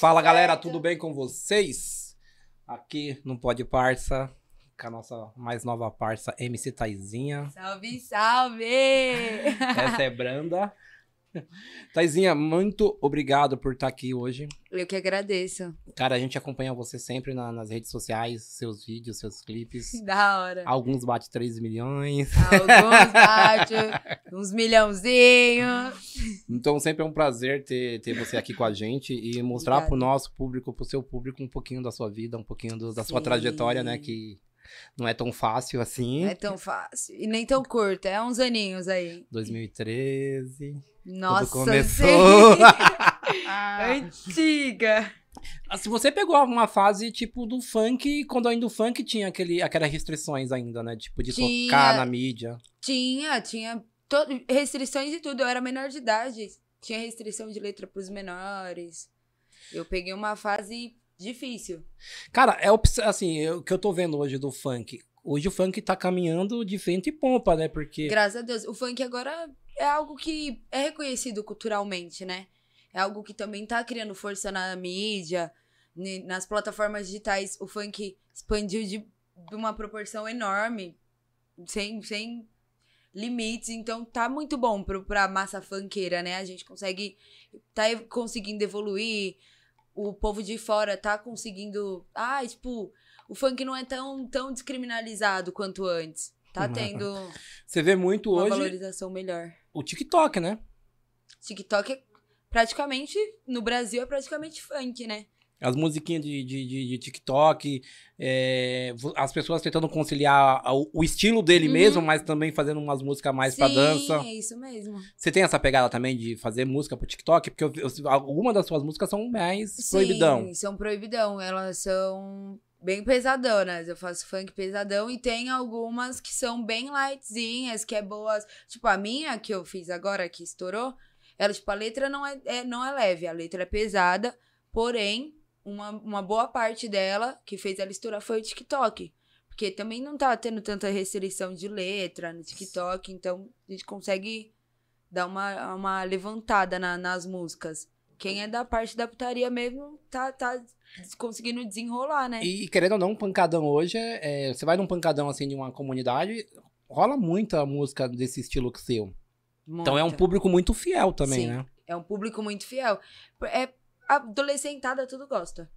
Fala galera, tudo bem com vocês? Aqui no Pode Parça, com a nossa mais nova parça, MC Taizinha. Salve, salve! Essa é Branda. Taizinha, muito obrigado por estar aqui hoje. Eu que agradeço. Cara, a gente acompanha você sempre na- nas redes sociais, seus vídeos, seus clipes. Da hora. Alguns bate 3 milhões. Alguns bate, uns milhãozinhos. Então sempre é um prazer ter, ter você aqui com a gente e mostrar Obrigada. pro nosso público, pro seu público, um pouquinho da sua vida, um pouquinho do- da sua Sim. trajetória, né? Que não é tão fácil assim. Não é tão fácil. E nem tão curto, é uns aninhos aí. 2013. Nossa, Tudo começou. sim. Antiga. Ah, Se você pegou uma fase tipo do funk, quando ainda o funk tinha aquele, aquelas restrições ainda, né? Tipo, de Tinha. tocar na mídia. Tinha, tinha to- restrições e tudo. Eu era menor de idade. Tinha restrição de letra pros menores. Eu peguei uma fase difícil. Cara, é assim, eu- o que eu tô vendo hoje do funk. Hoje o funk tá caminhando de vento e pompa, né? Porque. Graças a Deus. O funk agora é algo que é reconhecido culturalmente, né? É algo que também tá criando força na mídia, nas plataformas digitais. O funk expandiu de, de uma proporção enorme, sem, sem limites. Então tá muito bom pro, pra massa funkeira, né? A gente consegue. tá conseguindo evoluir. O povo de fora tá conseguindo. Ah, tipo, o funk não é tão, tão descriminalizado quanto antes. Tá Uhum. tendo Você vê muito uma hoje valorização melhor. O TikTok, né? TikTok é praticamente, no Brasil é praticamente funk, né? As musiquinhas de, de, de- de TikTok, é, as pessoas tentando conciliar o, o estilo dele Uhum. mesmo, mas também fazendo umas músicas mais pra Sim, dança. é isso mesmo. Você tem essa pegada também de fazer música pro TikTok? Porque eu, eu, algumas das suas músicas são mais proibidão. Sim, são proibidão. Elas são bem pesadonas. Eu faço funk pesadão e tem algumas que são bem lightzinhas, que é boas. Tipo, a minha que eu fiz agora, que estourou, ela, tipo, a letra não é, é- não é leve, a letra é pesada, porém, uma, uma boa parte dela que fez ela estourar foi o TikTok. Porque também não tá tendo tanta restrição de letra no TikTok, então a gente consegue dar uma, uma levantada na- nas músicas. Quem é da parte da putaria mesmo tá, tá conseguindo desenrolar, né? E querendo ou não, um pancadão hoje é, é- Você vai num pancadão assim de uma comunidade, rola muita música desse estilo que seu. Então é um público muito fiel também, Sim. né? É um público muito fiel. É adolescentada, tudo gosta.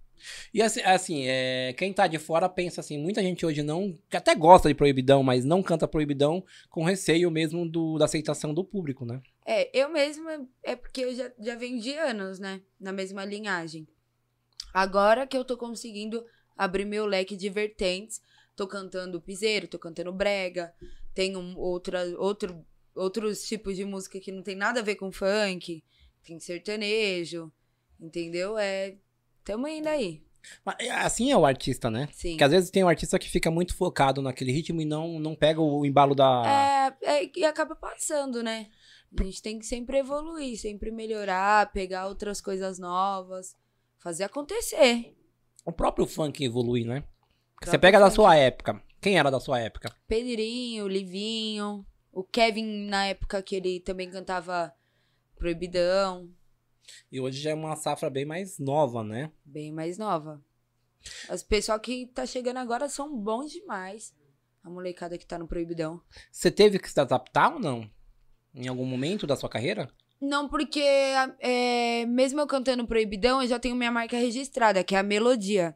E assim, assim, é, quem tá de fora pensa assim, muita gente hoje não. que até gosta de proibidão, mas não canta proibidão com receio mesmo do, da aceitação do público, né? É, eu mesma, é porque eu já, já venho de anos, né? Na mesma linhagem. Agora que eu tô conseguindo abrir meu leque de vertentes, tô cantando piseiro, tô cantando brega, tem um, outra, outro, outros tipos de música que não tem nada a ver com funk, tem sertanejo, entendeu? É, tamo indo aí, Mas, é, assim é o artista, né? sim. Porque às vezes tem um artista que fica muito focado naquele ritmo e não, não pega o embalo da. É, é, e acaba passando, né? A gente tem que sempre evoluir, sempre melhorar, pegar outras coisas novas, fazer acontecer. O próprio funk evolui, né? Você pega da funk. sua época. Quem era da sua época? Pedrinho, Livinho, o Kevin, na época que ele também cantava Proibidão, E hoje já é uma safra bem mais nova, né? bem mais nova. Os pessoal que tá chegando agora são bons demais. A molecada que tá no Proibidão. Você teve que se adaptar ou não? Em algum momento da sua carreira? Não, porque é, mesmo eu cantando Proibidão, eu já tenho minha marca registrada, que é a melodia.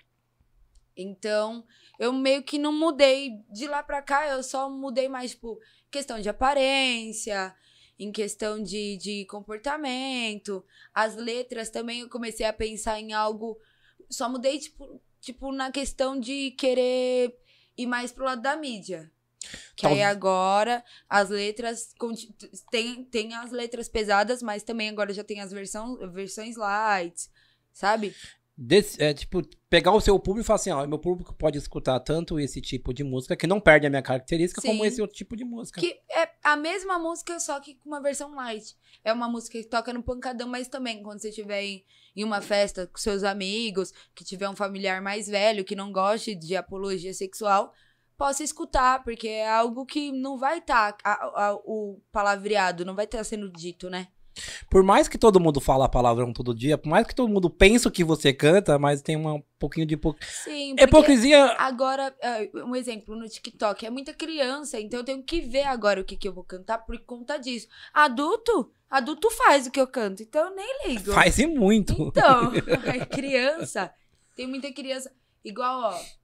Então, eu meio que não mudei. De lá pra cá, eu só mudei mais, tipo, questão de aparência, em questão de, de comportamento. As letras também eu comecei a pensar em algo. Só mudei, tipo, tipo na questão de querer ir mais pro lado da mídia. Que Tal- aí agora as letras tem, tem as letras pesadas, mas também agora já tem as versão, versões light, sabe? Desse- é, tipo, pegar o seu público e falar assim, ó, meu público pode escutar tanto esse tipo de música, que não perde a minha característica, como Sim. esse outro tipo de música. Que é a mesma música, só que com uma versão light. É uma música que toca no pancadão, mas também quando você estiver em, em uma festa com seus amigos, que tiver um familiar mais velho que não goste de apologia sexual, possa escutar, porque é algo que não vai estar o palavreado, não vai estar sendo dito, né? Por mais que todo mundo fala palavrão todo dia, por mais que todo mundo pense o que você canta, mas tem uma- um pouquinho de hipo... Sim, hipocrisia. agora, é, um exemplo no TikTok, é muita criança, então eu tenho que ver agora o que, que eu vou cantar por conta disso. Adulto, adulto faz o que eu canto, então eu nem ligo. Faz e muito. Então, criança. Tem muita criança. Igual, ó,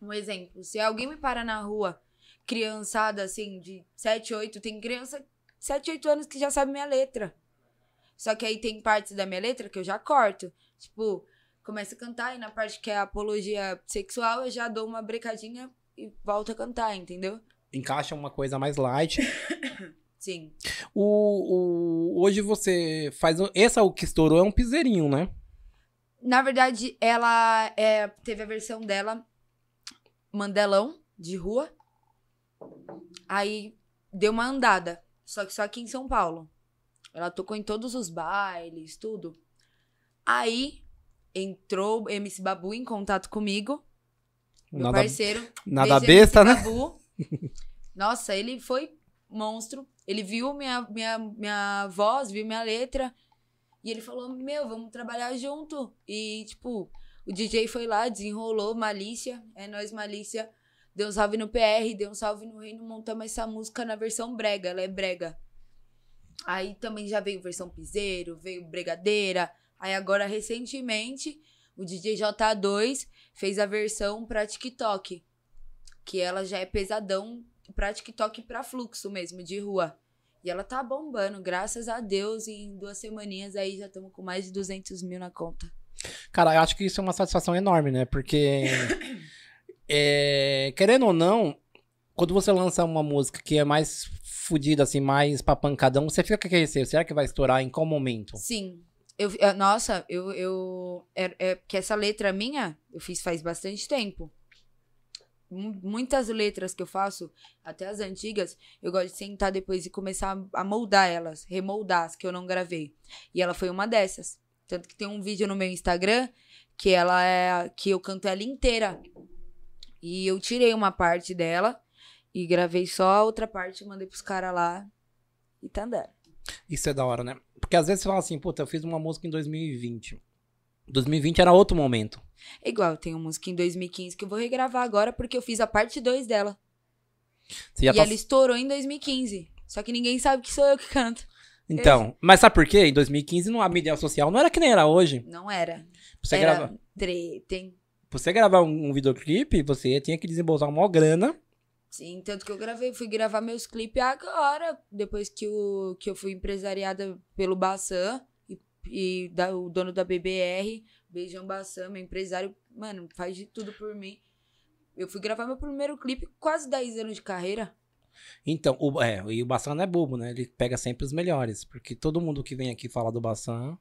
um exemplo. Se alguém me para na rua, criançada assim, de 7, 8, tem criança de 7, 8 anos que já sabe minha letra. Só que aí tem partes da minha letra que eu já corto. Tipo, começa a cantar e na parte que é apologia sexual eu já dou uma brecadinha e volto a cantar, entendeu? Encaixa uma coisa mais light. Sim. O, o- hoje você faz. Essa o que estourou é um piseirinho, né? Na verdade, ela é, teve a versão dela Mandelão, de rua. Aí deu uma andada. Só que só aqui em São Paulo. Ela tocou em todos os bailes, tudo. Aí entrou MC Babu em contato comigo, meu Nada, parceiro. nada besta, né? Babu. Nossa, ele foi monstro. Ele viu minha, minha, minha voz, viu minha letra. E ele falou: Meu, vamos trabalhar junto. E, tipo, o DJ foi lá, desenrolou Malícia. É nós, Malícia. Deu um salve no PR, deu um salve no Reino. Montamos essa música na versão brega. Ela é brega. Aí também já veio versão piseiro, veio bregadeira. Aí agora, recentemente, o DJ J2 fez a versão pra TikTok. Que ela já é pesadão pra TikTok pra fluxo mesmo, de rua. E ela tá bombando, graças a Deus. Em duas semaninhas aí já estamos com mais de 200 mil na conta. Cara, eu acho que isso é uma satisfação enorme, né? Porque. é, querendo ou não, quando você lança uma música que é mais fodida, assim, mais pra pancadão, você fica com aquele receio. Será que vai estourar em qual momento? Sim. Eu, eu- nossa, eu. eu é, é que essa letra minha, eu fiz faz bastante tempo. Mu- Muitas letras que eu faço, até as antigas, eu gosto de sentar depois e começar a a moldar elas, remoldar as que eu não gravei. E ela foi uma dessas. Tanto que tem um vídeo no meu Instagram que ela é. que eu canto ela inteira. E eu tirei uma parte dela e gravei só a outra parte, mandei pros caras lá e tá andando. Isso é da hora, né? Porque às vezes você fala assim, puta, eu fiz uma música em 2020. 2020 era outro momento. É Igual, eu tenho música em 2015 que eu vou regravar agora porque eu fiz a parte 2 dela. E tá- ela estourou em 2015. Só que ninguém sabe que sou eu que canto. Então, mas sabe por quê? Em 2015 não, a mídia social não era que nem era hoje. Não era. Você, era gravar, treta, hein? pra você gravar um, um videoclipe, você tinha que desembolsar uma grana. Sim, tanto que eu gravei, fui gravar meus clipes agora, depois que, o, que eu fui empresariada pelo Bassan e, e da- o dono da BBR, Beijão Bassan, meu empresário, mano, faz de tudo por mim. Eu fui gravar meu primeiro clipe quase 10 anos de carreira. Então, o, é, e o Bassan não é bobo, né? Ele pega sempre os melhores. Porque todo mundo que vem aqui falar do Bassan.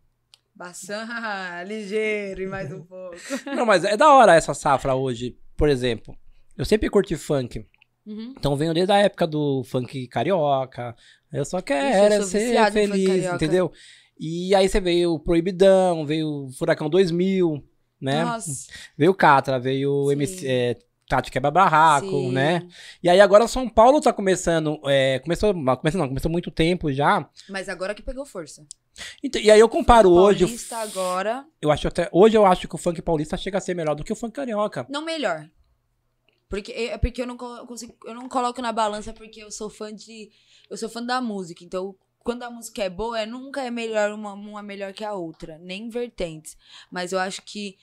Bassan, ligeiro e mais um pouco. Não, mas é da hora essa safra hoje. Por exemplo, eu sempre curti funk. Uhum. Então venho desde a época do funk carioca. Eu só quero sou ser feliz, entendeu? E aí você veio o Proibidão, veio o Furacão 2000, né? Nossa. Veio o Catra, veio o. MC, é, Tati Quebra Barraco, sim. né? E aí agora São Paulo tá começando, é, começou, começou não, começou muito tempo já. Mas agora que pegou força. Então, e aí eu comparo hoje, o Paulista agora. eu acho até, hoje eu acho que o funk paulista chega a ser melhor do que o funk carioca. Não melhor. Porque, é porque eu não, consigo, eu não coloco na balança porque eu sou fã de. Eu sou fã da música. Então, quando a música é boa, é, nunca é melhor uma, uma melhor que a outra. Nem vertentes. Mas eu acho que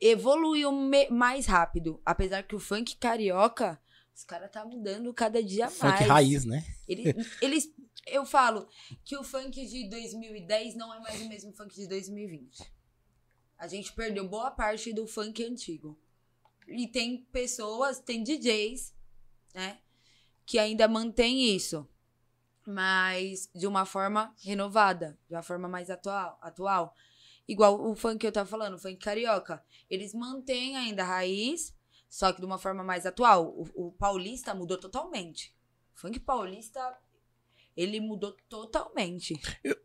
evoluiu mais rápido. Apesar que o funk carioca, os caras tá mudando cada dia mais. Funk raiz, né? Eles, eles, eu falo que o funk de 2010 não é mais o mesmo funk de 2020. A gente perdeu boa parte do funk antigo. E tem pessoas, tem DJs, né, que ainda mantém isso, mas de uma forma renovada, de uma forma mais atual, atual. Igual o funk que eu tava falando, o funk carioca. Eles mantêm ainda a raiz, só que de uma forma mais atual. O, o paulista mudou totalmente. O funk paulista, ele mudou totalmente.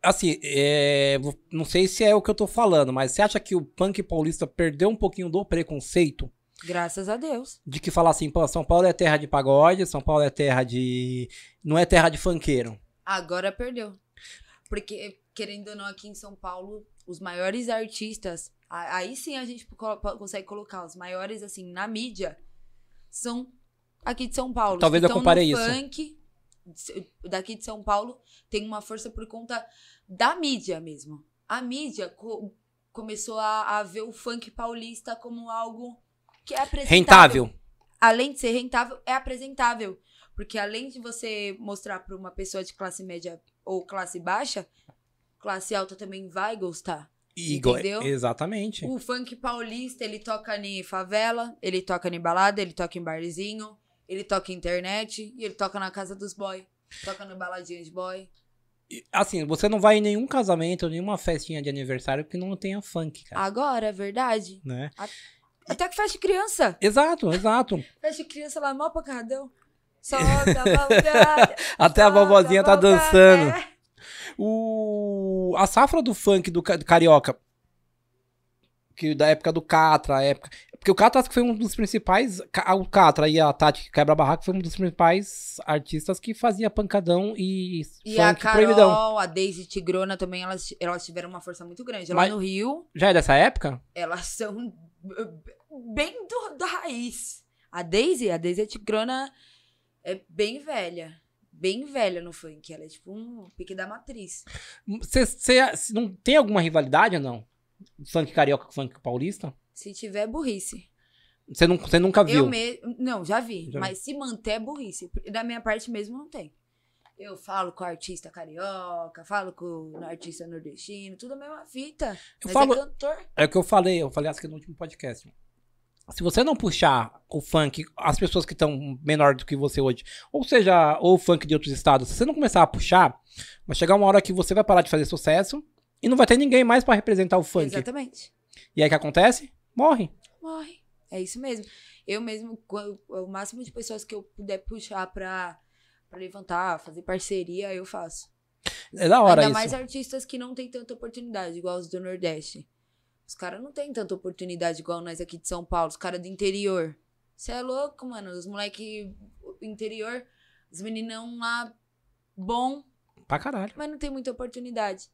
Assim, é, não sei se é o que eu tô falando, mas você acha que o punk paulista perdeu um pouquinho do preconceito? Graças a Deus. De que falar assim, pô, São Paulo é terra de pagode, São Paulo é terra de. não é terra de funkeiro. Agora perdeu. Porque querendo ou não, aqui em São Paulo, os maiores artistas, aí sim a gente consegue colocar os maiores, assim, na mídia, são aqui de São Paulo. Talvez eu tão compare isso. funk daqui de São Paulo tem uma força por conta da mídia mesmo. A mídia co- começou a, a ver o funk paulista como algo que é apresentável Rentável. além de ser rentável, é apresentável. Porque além de você mostrar para uma pessoa de classe média ou classe baixa, classe alta também vai gostar. Igual- Entendeu? Exatamente. O funk paulista, ele toca em favela, ele toca em balada, ele toca em barzinho, ele toca em internet e ele toca na casa dos boy. Toca no baladinha de boy. E, Assim, você não vai em nenhum casamento, nenhuma festinha de aniversário que não tenha funk, cara. Agora, é verdade. Né? Até que festa de criança. Exato, exato. Festa de criança lá, mó pancadão. Solta a. Até a vovozinha tá dançando. É. O... A safra do funk do ca- carioca. Que da época do Catra, a época. Porque o Catra que foi um dos principais. O Catra e a Tati Quebra Barraco foi um dos principais artistas que fazia pancadão e, E a Carol, proibidão. a Daisy Tigrona também, elas, elas tiveram uma força muito grande. Lá Mas- no Rio, Já é dessa época? elas são bem do, da raiz. A Daisy, a Daisy Tigrona é bem velha. Bem velha no funk. Ela é tipo um pique da matriz. Você não tem alguma rivalidade ou não? Funk carioca com funk paulista? Se tiver, burrice. Você, não, você nunca viu? Eu mesmo. Não, já vi. Já mas se manter, é burrice. Da minha parte mesmo, não tem. Eu falo com o artista carioca, falo com o artista nordestino, tudo a mesma fita. Eu mas falo- é cantor. É o que eu falei, eu falei acho que no último podcast. Se você não puxar o funk, as pessoas que estão menor do que você hoje, ou seja, ou o funk de outros estados, se você não começar a puxar, vai chegar uma hora que você vai parar de fazer sucesso e não vai ter ninguém mais pra representar o funk. Exatamente. E aí o que acontece? Morre. Morre. É isso mesmo. Eu mesmo, o máximo de pessoas que eu puder puxar pra, pra levantar, fazer parceria, eu faço. É da hora Ainda isso. mais artistas que não têm tanta oportunidade, igual os do Nordeste. Os caras não têm tanta oportunidade igual nós aqui de São Paulo, os caras do interior. Você é louco, mano. Os moleque interior, os meninão lá bom, Pra caralho. mas não tem muita oportunidade.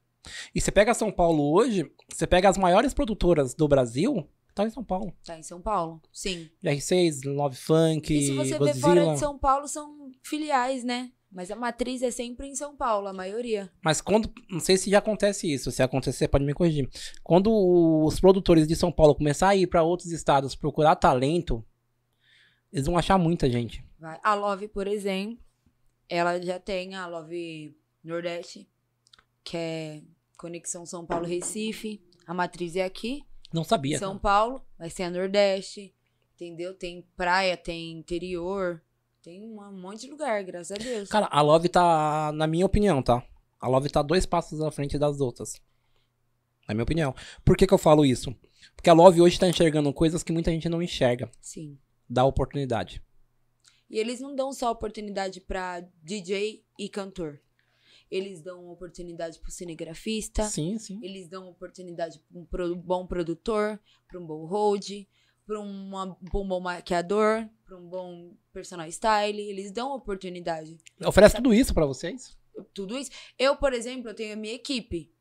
E você pega São Paulo hoje, você pega as maiores produtoras do Brasil, tá em São Paulo. Tá em São Paulo? Sim. R6, Love Funk, E se você ver fora Godzilla. de São Paulo, são filiais, né? Mas a matriz é sempre em São Paulo, a maioria. Mas quando. Não sei se já acontece isso. Se acontecer, pode me corrigir. Quando os produtores de São Paulo começar a ir pra outros estados procurar talento, eles vão achar muita gente. Vai. A Love, por exemplo, ela já tem a Love Nordeste, que é Conexão São Paulo-Recife. A matriz é aqui, Não sabia. São cara. Paulo, mas tem a Nordeste, entendeu? Tem praia, tem interior, tem um monte de lugar, graças a Deus. Cara, a Love tá. Na minha opinião, tá? A Love tá dois passos à frente das outras. Na minha opinião. Por que, que eu falo isso? Porque a Love hoje tá enxergando coisas que muita gente não enxerga. Sim. Dá oportunidade. E eles não dão só oportunidade pra DJ e cantor. Eles dão oportunidade pro cinegrafista, Sim, sim. Eles dão oportunidade para um bom produtor, para um bom hold, para um bom maquiador, para um bom personal style. Eles dão oportunidade. Oferece tudo isso pra vocês? Tudo isso. Eu, por exemplo, eu tenho a minha equipe.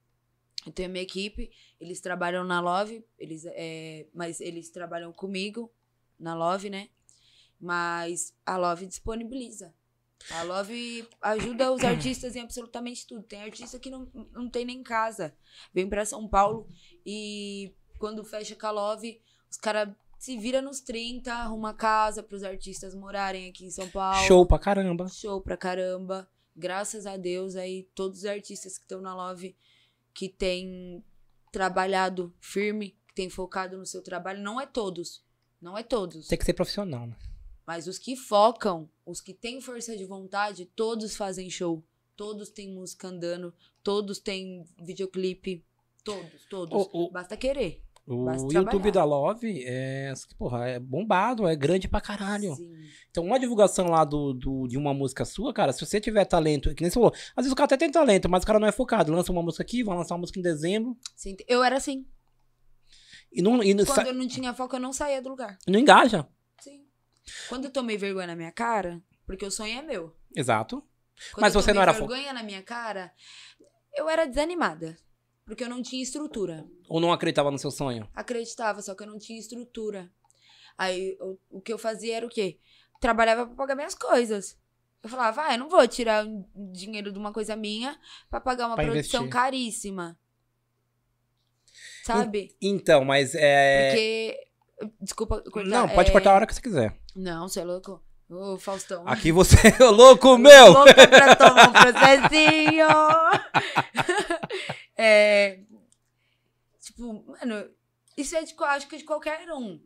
Eu tenho a minha equipe. Eles trabalham na Love, eles, é, mas eles trabalham comigo na Love, né? Mas a Love disponibiliza. A Love ajuda os artistas em absolutamente tudo. Tem artista que não, não tem nem casa. Vem pra São Paulo e quando fecha com a Love, os caras se vira nos 30, arruma casa pros artistas morarem aqui em São Paulo. Show pra caramba. Show pra caramba. Graças a Deus aí, todos os artistas que estão na Love, que têm trabalhado firme, que têm focado no seu trabalho, não é todos. Não é todos. Tem que ser profissional, né? Mas os que focam, os que têm força de vontade, todos fazem show. Todos têm música andando, todos têm videoclipe. Todos, todos. Basta querer. O YouTube trabalhar. da Love é, porra, é bombado, é grande pra caralho. Sim. Então, uma divulgação lá do, do- de uma música sua, cara, se você tiver talento, que nem você falou, às vezes o cara até tem talento, mas o cara não é focado. Lança uma música aqui, vai lançar uma música em dezembro, Sim. Eu era assim. e não, e não, Quando eu não tinha foco, eu não saía do lugar. não engaja. Sim. Quando eu tomei vergonha na minha cara, porque o sonho é meu. Exato. Quando Mas eu você tomei não era fo- vergonha na minha cara, Eu era desanimada. Porque eu não tinha estrutura. Ou não acreditava no seu sonho? Acreditava, só que eu não tinha estrutura. Aí eu- o que eu fazia era o quê? Trabalhava pra pagar minhas coisas. Eu falava, ah, eu não vou tirar dinheiro de uma coisa minha pra pagar uma Pra produção investir. caríssima. Sabe? Então, mas é. Porque. Desculpa cortar. Não, pode é- cortar a hora que você quiser. Não, você é louco? Ô, Faustão. Aqui você é louco, meu! Louca pra tomar um processinho. é, tipo, mano, isso é de, acho que de qualquer um.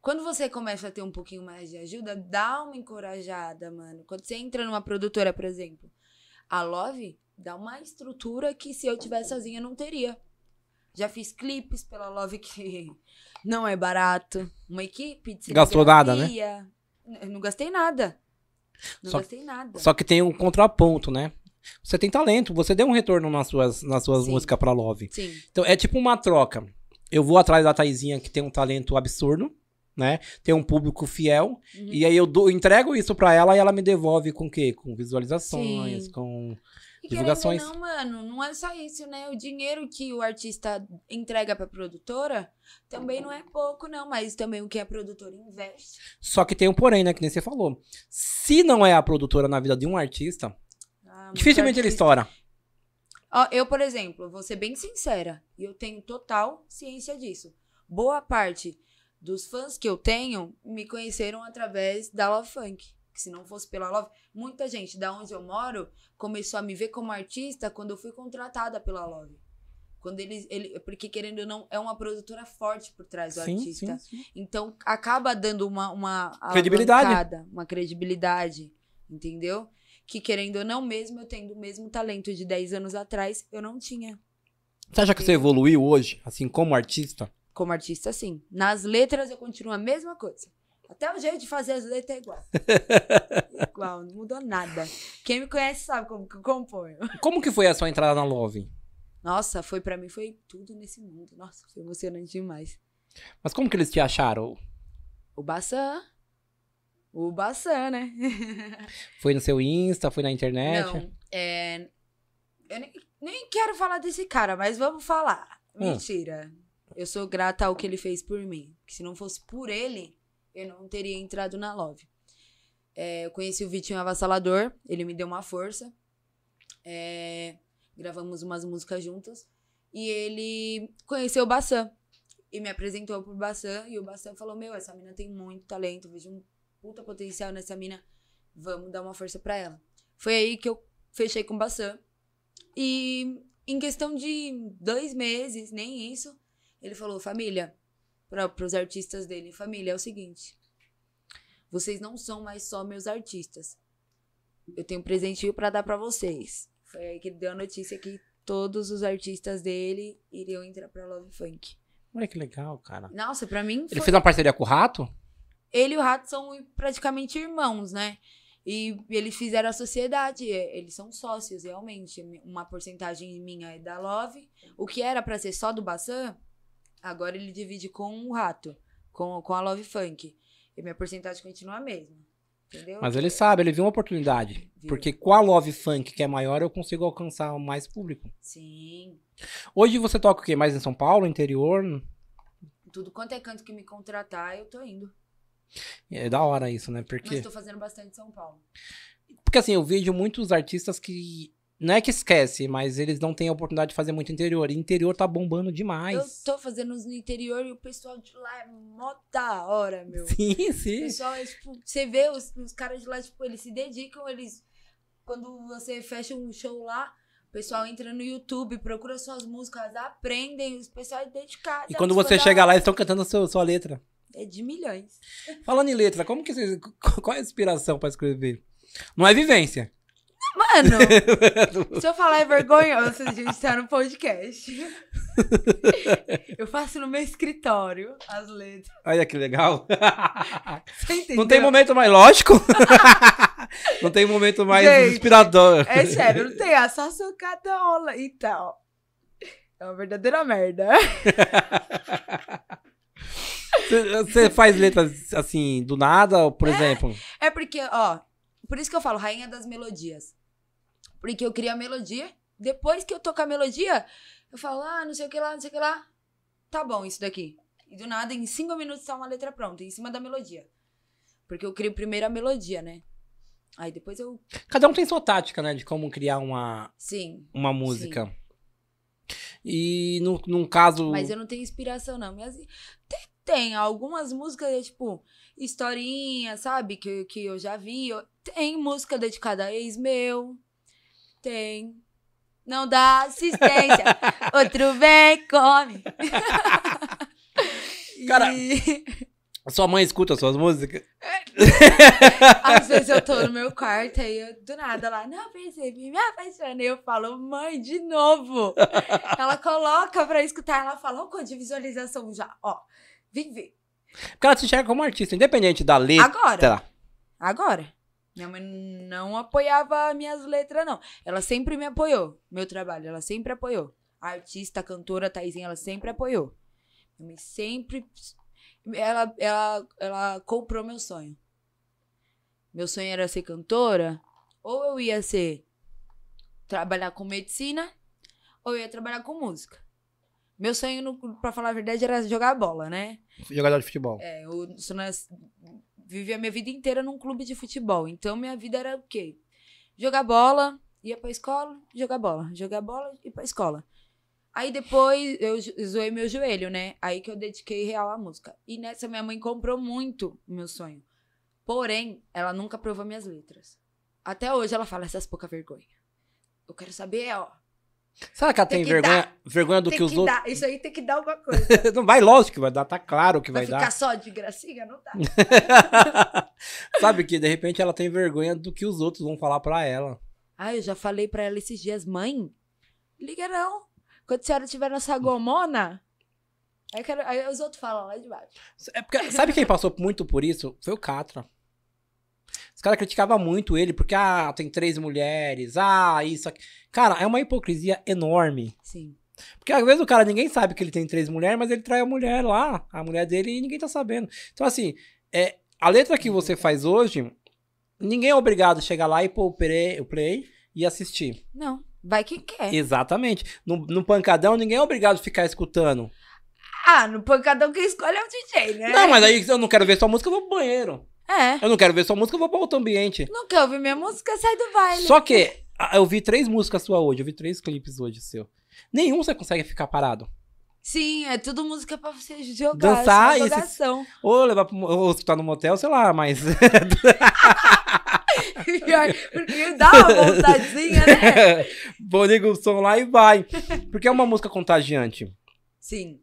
Quando você começa a ter um pouquinho mais de ajuda, dá uma encorajada, mano. Quando você entra numa produtora, por exemplo, a Love dá uma estrutura que se eu tivesse sozinha não teria. Já fiz clipes pela Love que não é barato. Uma equipe de Gastou nada, né? Eu não gastei nada. Não Só- gastei nada. Só que tem um contraponto, né? Você tem talento, você deu um retorno nas suas, nas suas Sim. músicas pra Love. Sim. Então é tipo uma troca. Eu vou atrás da Taizinha que tem um talento absurdo, né? Tem um público fiel. Uhum. E aí eu dou- entrego isso pra ela e ela me devolve com o quê? Com visualizações, Sim. com. Divulgações. não, mano, não é só isso, né? O dinheiro que o artista entrega pra produtora também não é pouco, não. Mas também o que a produtora investe. Só que tem um porém, né? Que nem você falou. Se não é a produtora na vida de um artista, Dificilmente ele estoura. Eu, por exemplo, vou ser bem sincera. E eu tenho total ciência disso. Boa parte dos fãs que eu tenho me conheceram através da Love Funk. Que se não fosse pela Love, muita gente da onde eu moro começou a me ver como artista quando eu fui contratada pela Love. Quando eles. Ele, porque, querendo ou não, é uma produtora forte por trás do Sim, artista. sim, sim. Então, acaba dando uma, uma Credibilidade. uma credibilidade, entendeu? Que querendo ou não, mesmo eu tendo o mesmo talento de 10 anos atrás, eu não tinha. Você acha que você evoluiu hoje, assim, como artista? Como artista, sim. Nas letras eu continuo a mesma coisa. Até o jeito de fazer as letras é igual. igual, não mudou nada. Quem me conhece sabe como que eu componho. Como que foi a sua entrada na Love? Nossa, foi pra mim, foi tudo nesse mundo. Nossa, foi emocionante demais. Mas como que eles te acharam? O Bassan. O Bassan, né? Foi no seu Insta, foi na internet? Não, é. Eu nem, nem quero falar desse cara, mas vamos falar. Hum. Mentira. Eu sou grata ao que ele fez por mim. Que se não fosse por ele, eu não teria entrado na Love. É, eu conheci o Vitinho Avassalador, ele me deu uma força. É, gravamos umas músicas juntas. E ele conheceu o Bassan. E me apresentou pro Bassan. E o Bassan falou: Meu, essa mina tem muito talento, vejo um puta potencial nessa mina. Vamos dar uma força pra ela. Foi aí que eu fechei com o Bassan. E em questão de dois meses, nem isso, ele falou: família, para os artistas dele: família, é o seguinte. Vocês não são mais só meus artistas. Eu tenho um presentinho pra dar pra vocês. Foi aí que ele deu a notícia que todos os artistas dele iriam entrar pra Love Funk. Olha que legal, cara. Nossa, pra mim Ele foi fez uma parceria com o Rato? Ele e o Rato são praticamente irmãos, né? E eles fizeram a sociedade, é, eles são sócios, realmente. Uma porcentagem minha é da Love. O que era pra ser só do Bassan, agora ele divide com o Rato, com, com a Love Funk. E minha porcentagem continua a mesma. Entendeu? Mas ele sabe, ele viu uma oportunidade. Viu. Porque com a Love Funk, que é maior, eu consigo alcançar mais público. Sim. Hoje você toca o quê? Mais em São Paulo, interior? Tudo quanto é canto que me contratar, eu tô indo. É da hora isso, né? Porque, Mas tô fazendo bastante São Paulo. porque assim, eu vejo muitos artistas que. Não é que esquece, mas eles não têm a oportunidade de fazer muito interior. E interior tá bombando demais. Eu tô fazendo no interior e o pessoal de lá é mó da hora, meu. Sim, O sim. pessoal, é, tipo, você vê os, os caras de lá, tipo, eles se dedicam, eles. Quando você fecha um show lá, o pessoal entra no YouTube, procura suas músicas, aprendem, os pessoal é dedicado. E quando tipo, você chega lá, eles estão cantando a sua, sua letra. É de milhões. Falando em letra, como que você. Qual é a inspiração pra escrever? Não é vivência. Mano, se eu falar é vergonhoso, a gente tá no podcast. Eu faço no meu escritório as letras. Olha que legal. Não tem momento mais lógico. não tem momento mais Gente, inspirador. É sério, não tem a só sucadola e tal. É uma verdadeira merda. Você- faz letras assim, do nada, por exemplo. É porque, ó, por isso que eu falo rainha das melodias. Porque eu crio a melodia Depois que eu toco a melodia, eu falo, ah, não sei o que lá, não sei o que lá. Tá bom, isso daqui. E do nada, em cinco minutos tá uma letra pronta, em cima da melodia. Porque eu crio primeiro a melodia, né? Aí depois eu. Cada um tem sua tática, né? De como criar uma, Sim. uma música. E no, num caso. Mas eu não tenho inspiração, não. Minhas... Tem, tem algumas músicas, tipo, historinha, sabe? Que, que eu já vi. Tem música dedicada a ex meu. Tem. Não dá assistência. Outro vem e come. Cara- E- Sua mãe escuta suas músicas? Às vezes eu tô no meu quarto aí eu, do nada lá, não percebi, me apaixonei. Eu falo, mãe, de novo. ela coloca pra escutar, ela fala, ó, quanto de visualização já, ó. Ver. Porque ela te enxerga como artista, independente da letra. Agora, agora. Minha mãe não apoiava minhas letras, não. Ela sempre me apoiou, meu trabalho, ela sempre apoiou. A artista, a cantora, a Taizinha, ela sempre apoiou. Minha mãe sempre. Ela, ela, ela comprou meu sonho. Meu sonho era ser cantora, ou eu ia ser. trabalhar com medicina, ou eu ia trabalhar com música. Meu sonho, pra falar a verdade, era jogar bola, né? Jogador de futebol. É, eu nas- vivi a minha vida inteira num clube de futebol. Então, minha vida era o quê? Jogar bola, ia pra escola, jogar bola. Jogar bola e ir pra escola. Aí depois eu zoei meu joelho, né? Aí que eu dediquei real à música. E nessa minha mãe comprou muito o meu sonho. Porém, ela nunca provou minhas letras. Até hoje ela fala essas pouca vergonha. Eu quero saber, ó. Será que ela tem, Tem que vergonha, vergonha do tem que os outros. dar. Isso aí tem que dar alguma coisa. Não vai, lógico que vai dar, tá claro que Vai, vai, ficar só de gracinha? Não dá. dar. Sabe que de repente ela tem vergonha do que os outros vão falar pra ela. Ah, eu já falei pra ela esses dias, mãe, liga não. Quando a senhora estiver na Sagomona, aí, quero- aí os outros falam lá de baixo. É porque- sabe quem passou muito por isso? Foi o Catra. Os caras criticavam muito ele, porque, ah, tem três mulheres, ah, isso aqui. Cara, é uma hipocrisia enorme. Sim. Porque às vezes o cara, ninguém sabe que ele tem três mulheres, mas ele trai a mulher lá, a mulher dele, e ninguém tá sabendo. Então, assim, é, a letra que você faz hoje, ninguém é obrigado a chegar lá e pôr o play, o play e assistir. Não, vai quem quer. Exatamente. No, no pancadão, ninguém é obrigado a ficar escutando. Ah, no pancadão quem escolhe é o DJ, né? Não, mas aí eu não quero ver sua música, eu vou pro banheiro. É. Eu não quero ver sua música, eu vou pra outro ambiente. Não quer ouvir minha música, sai do baile. Só que eu vi três músicas suas hoje, eu vi três clipes hoje seu. Nenhum você consegue ficar parado. Sim, é tudo música pra você jogar. Dançar é e se-. Ou levar pro, ou escutar no motel, sei lá, mas. Porque dá uma vontadezinha, né? Ligar o som lá e vai. Porque é uma música contagiante. Sim.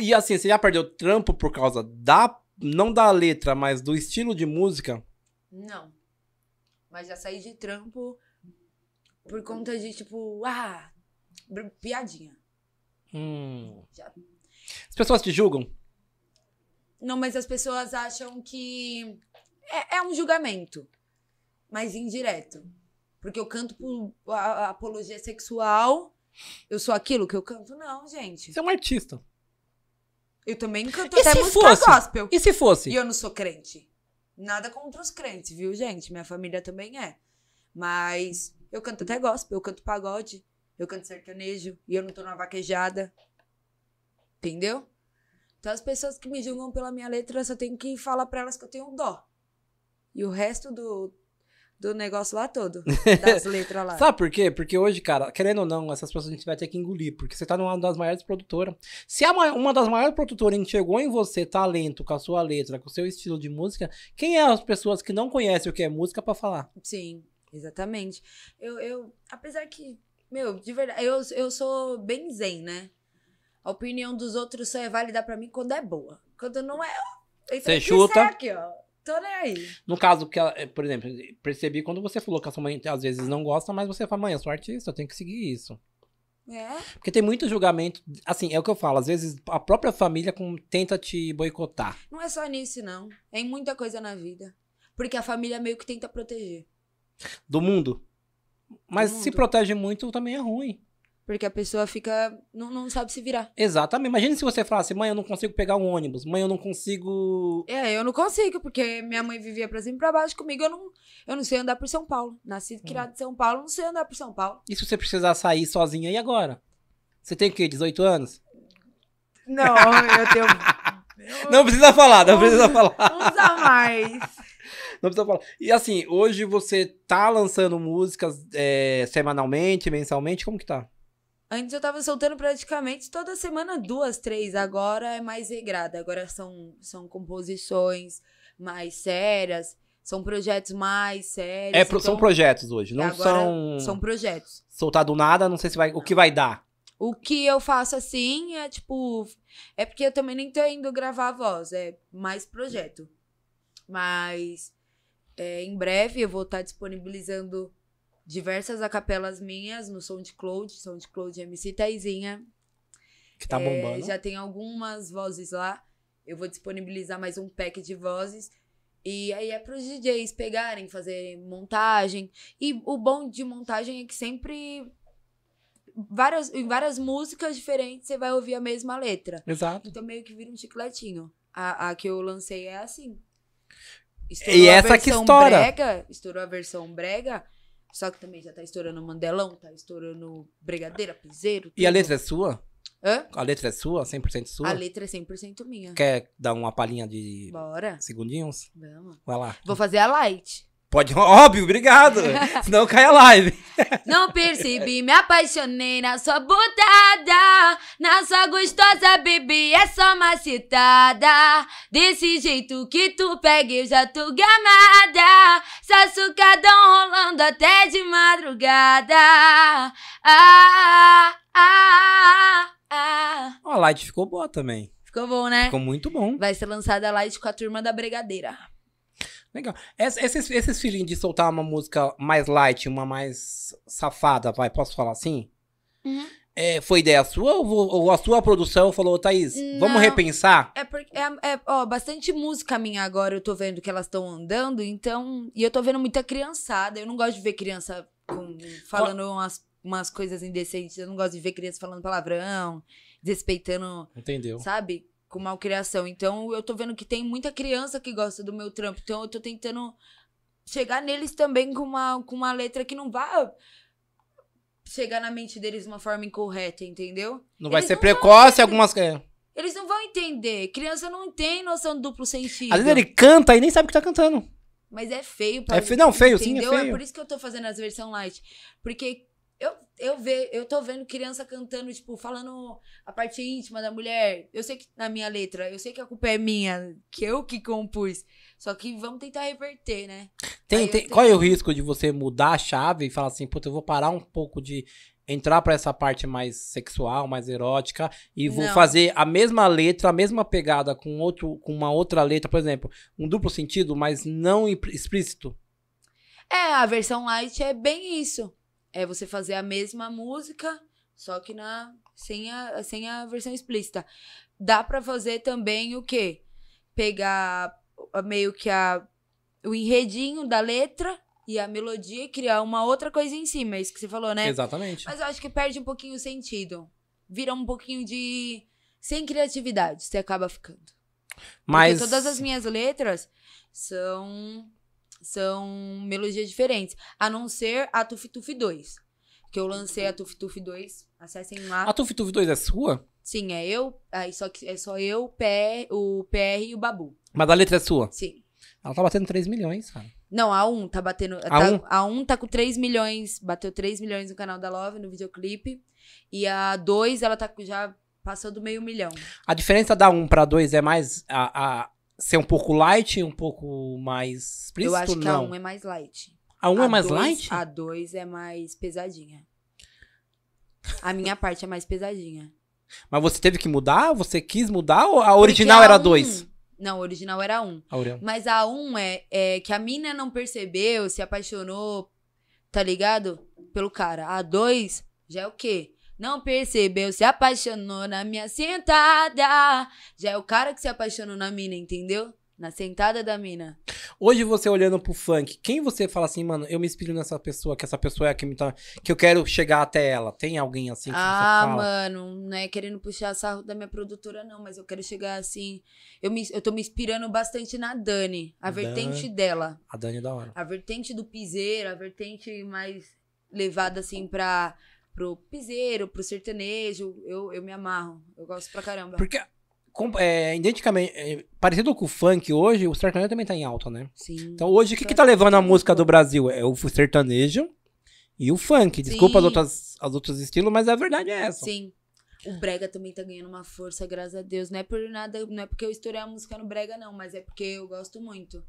E assim, você já perdeu trampo por causa da. Não da letra, mas do estilo de música? Não. Mas já saí de trampo por conta de, tipo, ah, piadinha. Hum. Já. As pessoas te julgam? Não, mas as pessoas acham que é, é um julgamento, mas indireto. Porque eu canto por a- a apologia sexual. Eu sou aquilo que eu canto? Não, gente. Você é um artista. Eu também canto E até música fosse? gospel. E se fosse? E eu não sou crente. Nada contra os crentes, viu, gente? Minha família também é. Mas eu canto até gospel, eu canto pagode, eu canto sertanejo e eu não tô na vaquejada. Entendeu? Então as pessoas que me julgam pela minha letra, eu só tenho que falar pra elas que eu tenho dó. E o resto do, do negócio lá todo, das letras lá. Sabe por quê? Porque hoje, cara, querendo ou não, essas pessoas a gente vai ter que engolir, porque você tá numa das maiores produtoras. Se a ma- uma das maiores produtoras enxergou em você talento com a sua letra, com o seu estilo de música, quem é as pessoas que não conhecem o que é música pra falar? Sim, exatamente. Eu, eu, apesar que, meu, de verdade, eu, eu sou bem zen, né? A opinião dos outros só é válida pra mim quando é boa. Quando não é, Você chuta. sair aqui, ó. Tô nem aí. No caso que, ela- por exemplo, percebi quando você falou que a sua mãe às vezes não gosta, mas você fala, mãe, eu sou artista, eu tenho que seguir isso. É? Porque tem muito julgamento, assim, é o que eu falo, às vezes a própria família com- tenta te boicotar. Não é só nisso, não. É em muita coisa na vida. Porque a família meio que tenta proteger. Do mundo. Mas Do se mundo. protege muito, também é ruim. Porque a pessoa fica. Não, não sabe se virar. Exatamente. Imagina se você falasse, mãe, eu não consigo pegar um ônibus. Mãe, eu não consigo. É, eu não consigo, porque minha mãe vivia pra cima e pra baixo comigo. Eu não, eu não sei andar por São Paulo. Nasci e criado em São Paulo, não sei andar por São Paulo. E se você precisar sair sozinha, e agora? Você tem o quê? 18 anos? Não, eu tenho. Não precisa falar, não precisa falar. Uns a mais. Não precisa falar. E assim, hoje você tá lançando músicas é, semanalmente, mensalmente? Como que tá? Antes eu tava soltando praticamente toda semana duas, três. Agora é mais regrada. Agora são, são composições mais sérias. São projetos mais sérios. É, pro- são então, projetos hoje, não são, São projetos. soltar do nada, não sei se vai, o que vai dar. O que eu faço assim é tipo. É porque eu também nem tô indo gravar a voz, é mais projeto. Mas é, em breve eu vou estar disponibilizando diversas acapelas minhas no SoundCloud, SoundCloud MC Taizinha. Que tá É, bombando. já tem algumas vozes lá. Eu vou disponibilizar mais um pack de vozes. E aí é pros DJs pegarem, fazer montagem. E o bom de montagem é que sempre. Várias, em várias músicas diferentes você vai ouvir a mesma letra. Exato. Então meio que vira um chicletinho. A, a que eu lancei é assim. E a essa que estoura. Brega, estourou a versão brega. Só que também já tá estourando Mandelão, tá estourando Brigadeira, Piseiro. E a tudo. letra é sua? Hã? A letra é sua? 100% sua? A letra é 100% minha. Quer dar uma palhinha de Bora. segundinhos? Vamos. Vai lá. Vou fazer a light. Pode, óbvio, obrigado. Senão cai a live. Não percebi, me apaixonei na sua botada. Na sua gostosa, bebê, é só uma citada. Desse jeito que tu pega, eu já tô gamada. Sassucadão rolando até de madrugada. Ah, ah, ah. Ó, a light ficou boa também. Ficou bom, né? Ficou muito bom. Vai ser lançada a light com a turma da Brigadeira. Legal. Es- Esses, esses feeling de soltar uma música mais light, uma mais safada, vai, posso falar assim? Uhum. É, foi ideia sua ou, a sua produção falou, Thaís, vamos Não. repensar? É porque é, é, ó, bastante música minha agora, eu tô vendo que elas estão andando, então. E eu tô vendo muita criançada. Eu não gosto de ver criança com- falando umas, umas coisas indecentes. Eu não gosto de ver criança falando palavrão, desrespeitando, Entendeu? sabe? Com malcriação. Então eu tô vendo que tem muita criança que gosta do meu trampo. Então eu tô tentando chegar neles também com uma, com uma letra que não vá chegar na mente deles de uma forma incorreta, entendeu? Não vai Eles ser não precoce, algumas. é. Eles não vão entender. Criança não tem noção do duplo sentido. Às vezes ele canta e nem sabe o que tá cantando. Mas é feio. pra- É fe- não, feio, sim, é entendeu? feio. por isso que eu tô fazendo as versões light. Porque eu, ve, eu tô vendo criança cantando, tipo, falando a parte íntima da mulher. Eu sei que na minha letra, eu sei que a culpa é minha, que eu que compus. Só que vamos tentar reverter, né? Tem, tem- Qual é o risco de você mudar a chave e falar assim, puta, eu vou parar um pouco de entrar pra essa parte mais sexual, mais erótica e vou Não. fazer a mesma letra, a mesma pegada com outro, com uma outra letra, por exemplo, um duplo sentido, mas não explícito. É, a versão light é bem isso. É você fazer a mesma música, só que na sem a, sem a versão explícita. Dá pra fazer também o quê? Pegar meio que a, o enredinho da letra e a melodia e criar uma outra coisa em cima. É isso que você falou, né? Exatamente. Mas eu acho que perde um pouquinho o sentido. Vira um pouquinho de. Sem criatividade, você acaba ficando. Mas Porque todas as minhas letras são são melodias diferentes, a não ser a Tuf Tuf 2, que eu lancei a Tuf Tuf 2, acessem lá. a Tuf Tuf 2 é sua? Sim, é eu, aí só que é só eu, PR, o PR e o Babu. Mas a letra é sua? Sim. Ela tá batendo 3 milhões, cara. Não, a 1 tá batendo. A tá- um? a 1 tá com 3 milhões. Bateu 3 milhões no canal da Love, no videoclipe. E a 2, ela tá já passou do meio milhão. A diferença da 1 pra 2 é mais a, a ser um pouco light, um pouco mais explícito? eu acho que a não. 1 é mais light. A 1 é A mais dois- light? A 2 é mais pesadinha. A minha parte é mais pesadinha. Mas você teve que mudar? Você quis mudar ou a original a era um- 2? Não, a original era 1. Um. Mas a 1 um é, é que a mina não percebeu, se apaixonou, tá ligado? Pelo cara. A 2 já é o quê? Não percebeu, se apaixonou na minha sentada. Já é o cara que se apaixonou na mina, entendeu? Na sentada da mina. Hoje você olhando pro funk, quem você fala assim, mano, eu me inspiro nessa pessoa, que essa pessoa é a que me tá. que eu quero chegar até ela? Tem alguém assim que Ah, você fala? mano, não é querendo puxar sarro da minha produtora, não, mas eu quero chegar assim. Eu, me, eu tô me inspirando bastante na Dani, a Dani. vertente dela. A Dani é da hora. A vertente do piseiro, a vertente mais levada assim pra, pro piseiro, pro sertanejo. Eu, eu me amarro. Eu gosto pra caramba. Porque, com- é, identicamente, é, parecido com o funk hoje, o sertanejo também tá em alta, né? Sim. Então hoje, o que que tá levando a música do Brasil? É o sertanejo e o funk. Desculpa as Sim. outras, as outros estilos, mas a verdade é essa. Sim. O Brega também tá ganhando uma força, graças a Deus. Não é por nada, não é porque eu estourei a música no Brega, não, mas é porque eu gosto muito.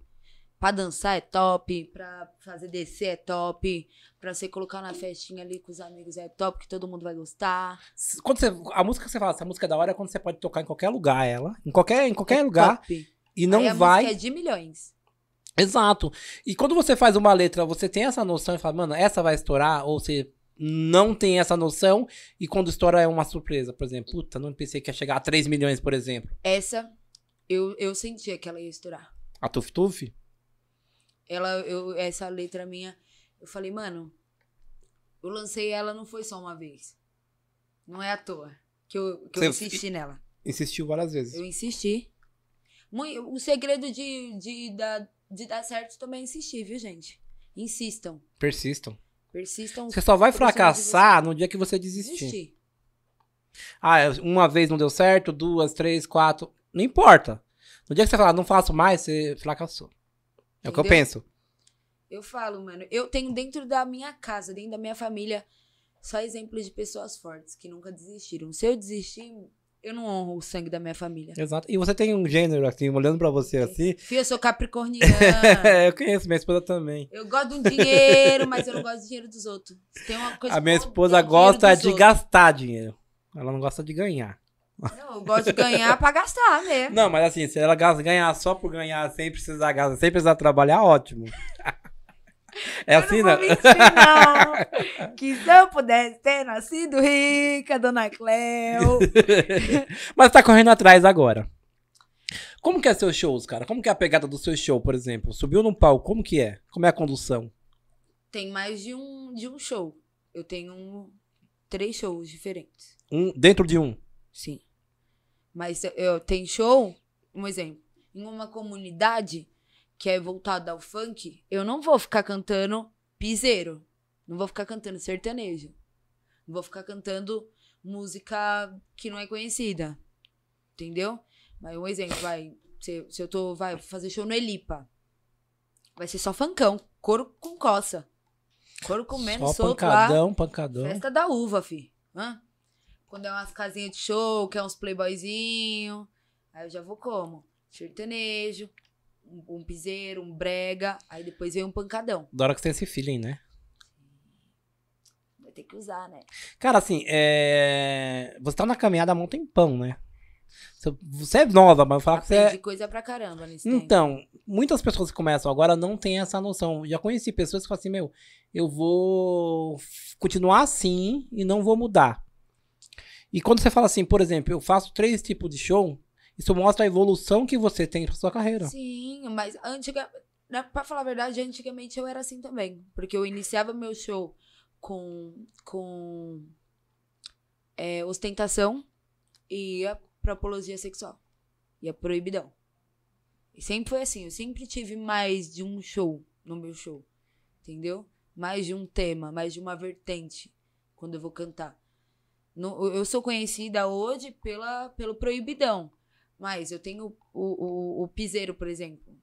Pra dançar é top, pra fazer descer é top, pra você colocar na festinha ali com os amigos é top, que todo mundo vai gostar. Quando você, a música que você fala, essa música é da hora é quando você pode tocar em qualquer lugar ela, em qualquer, em qualquer É lugar, top. e não Aí a vai. música é de milhões. Exato. E quando você faz uma letra, você tem essa noção e fala, mano, essa vai estourar, ou você não tem essa noção, e quando estoura é uma surpresa. Por exemplo, puta, não pensei que ia chegar a 3 milhões, por exemplo. Essa, eu, eu sentia que ela ia estourar. A Tuf Tuf? Ela, eu, essa letra minha, eu falei, mano, eu lancei ela não foi só uma vez. Não é à toa que eu, que eu insisti nela. Insistiu várias vezes. Eu insisti. O segredo de, de, dar, de dar certo também é insistir, viu, gente? Insistam. Persistam. Persistam. Você só vai fracassar no dia que você você. desistir. Desistir. Ah, uma vez não deu certo, duas, três, quatro. Não importa. No dia que você falar, não faço mais, você fracassou. É o que eu penso. Eu falo, mano, eu tenho dentro da minha casa, dentro da minha família, só exemplos de pessoas fortes que nunca desistiram. Se eu desistir, eu não honro o sangue da minha família. Exato. E você tem um gênero, assim, olhando pra você assim. Fio, eu sou capricorniana. eu conheço, minha esposa também. eu gosto de um dinheiro, mas eu não gosto do dinheiro dos outros. Tem uma coisa A minha esposa gosta de outros. gastar dinheiro. Ela não gosta de ganhar. Não, eu gosto de ganhar pra gastar mesmo. Não, mas assim, se ela ganhar só por ganhar, sem precisar gastar, sem precisar trabalhar, ótimo. É assim, eu né? não vou mentir, não. Que se eu pudesse ter nascido rica, dona Cleo. Mas tá correndo atrás agora. Como que é seus shows, cara? Como que é a pegada do seu show, por exemplo? Subiu num palco, como que é? Como é a condução? Tem mais de um, de um show. Eu tenho um- três shows diferentes. Um, dentro de um. Sim. Mas eu, eu tenho show, um exemplo, em uma comunidade que é voltada ao funk, eu não vou ficar cantando piseiro. Não vou ficar cantando sertanejo. Não vou ficar cantando música que não é conhecida. Entendeu? Mas um exemplo, vai. Se, se eu tô. Vai fazer show no Elipa. Vai ser só funkão. Couro com coça. Couro comendo Só solto lá. pancadão, pancadão. Festa da uva, fi. Hã? Quando é umas casinhas de show, que é uns playboyzinho. Aí eu já vou como? Sertanejo, um, um piseiro, um brega. Aí depois vem um pancadão. Da hora que você tem esse feeling, né? Vai ter que usar, né? Cara, assim, é... você tá na caminhada há um tempão, né? Você- é nova, mas eu falar que você é... coisa pra caramba nesse tempo. Então, muitas pessoas que começam agora não têm essa noção. Já conheci pessoas que falam assim, meu, eu vou continuar assim e não vou mudar. E quando você fala assim, por exemplo, eu faço três tipos de show, isso mostra a evolução que você tem pra sua carreira. Sim, mas antiga... né, pra falar a verdade, antigamente eu era assim também. Porque eu iniciava meu show com, com é, ostentação e ia pra apologia sexual. Ia proibidão. E sempre foi assim, eu sempre tive mais de um show no meu show. Entendeu? Mais de um tema, mais de uma vertente quando eu vou cantar. No- eu sou conhecida hoje pela, pelo proibidão. Mas eu tenho o, o, o piseiro, por exemplo.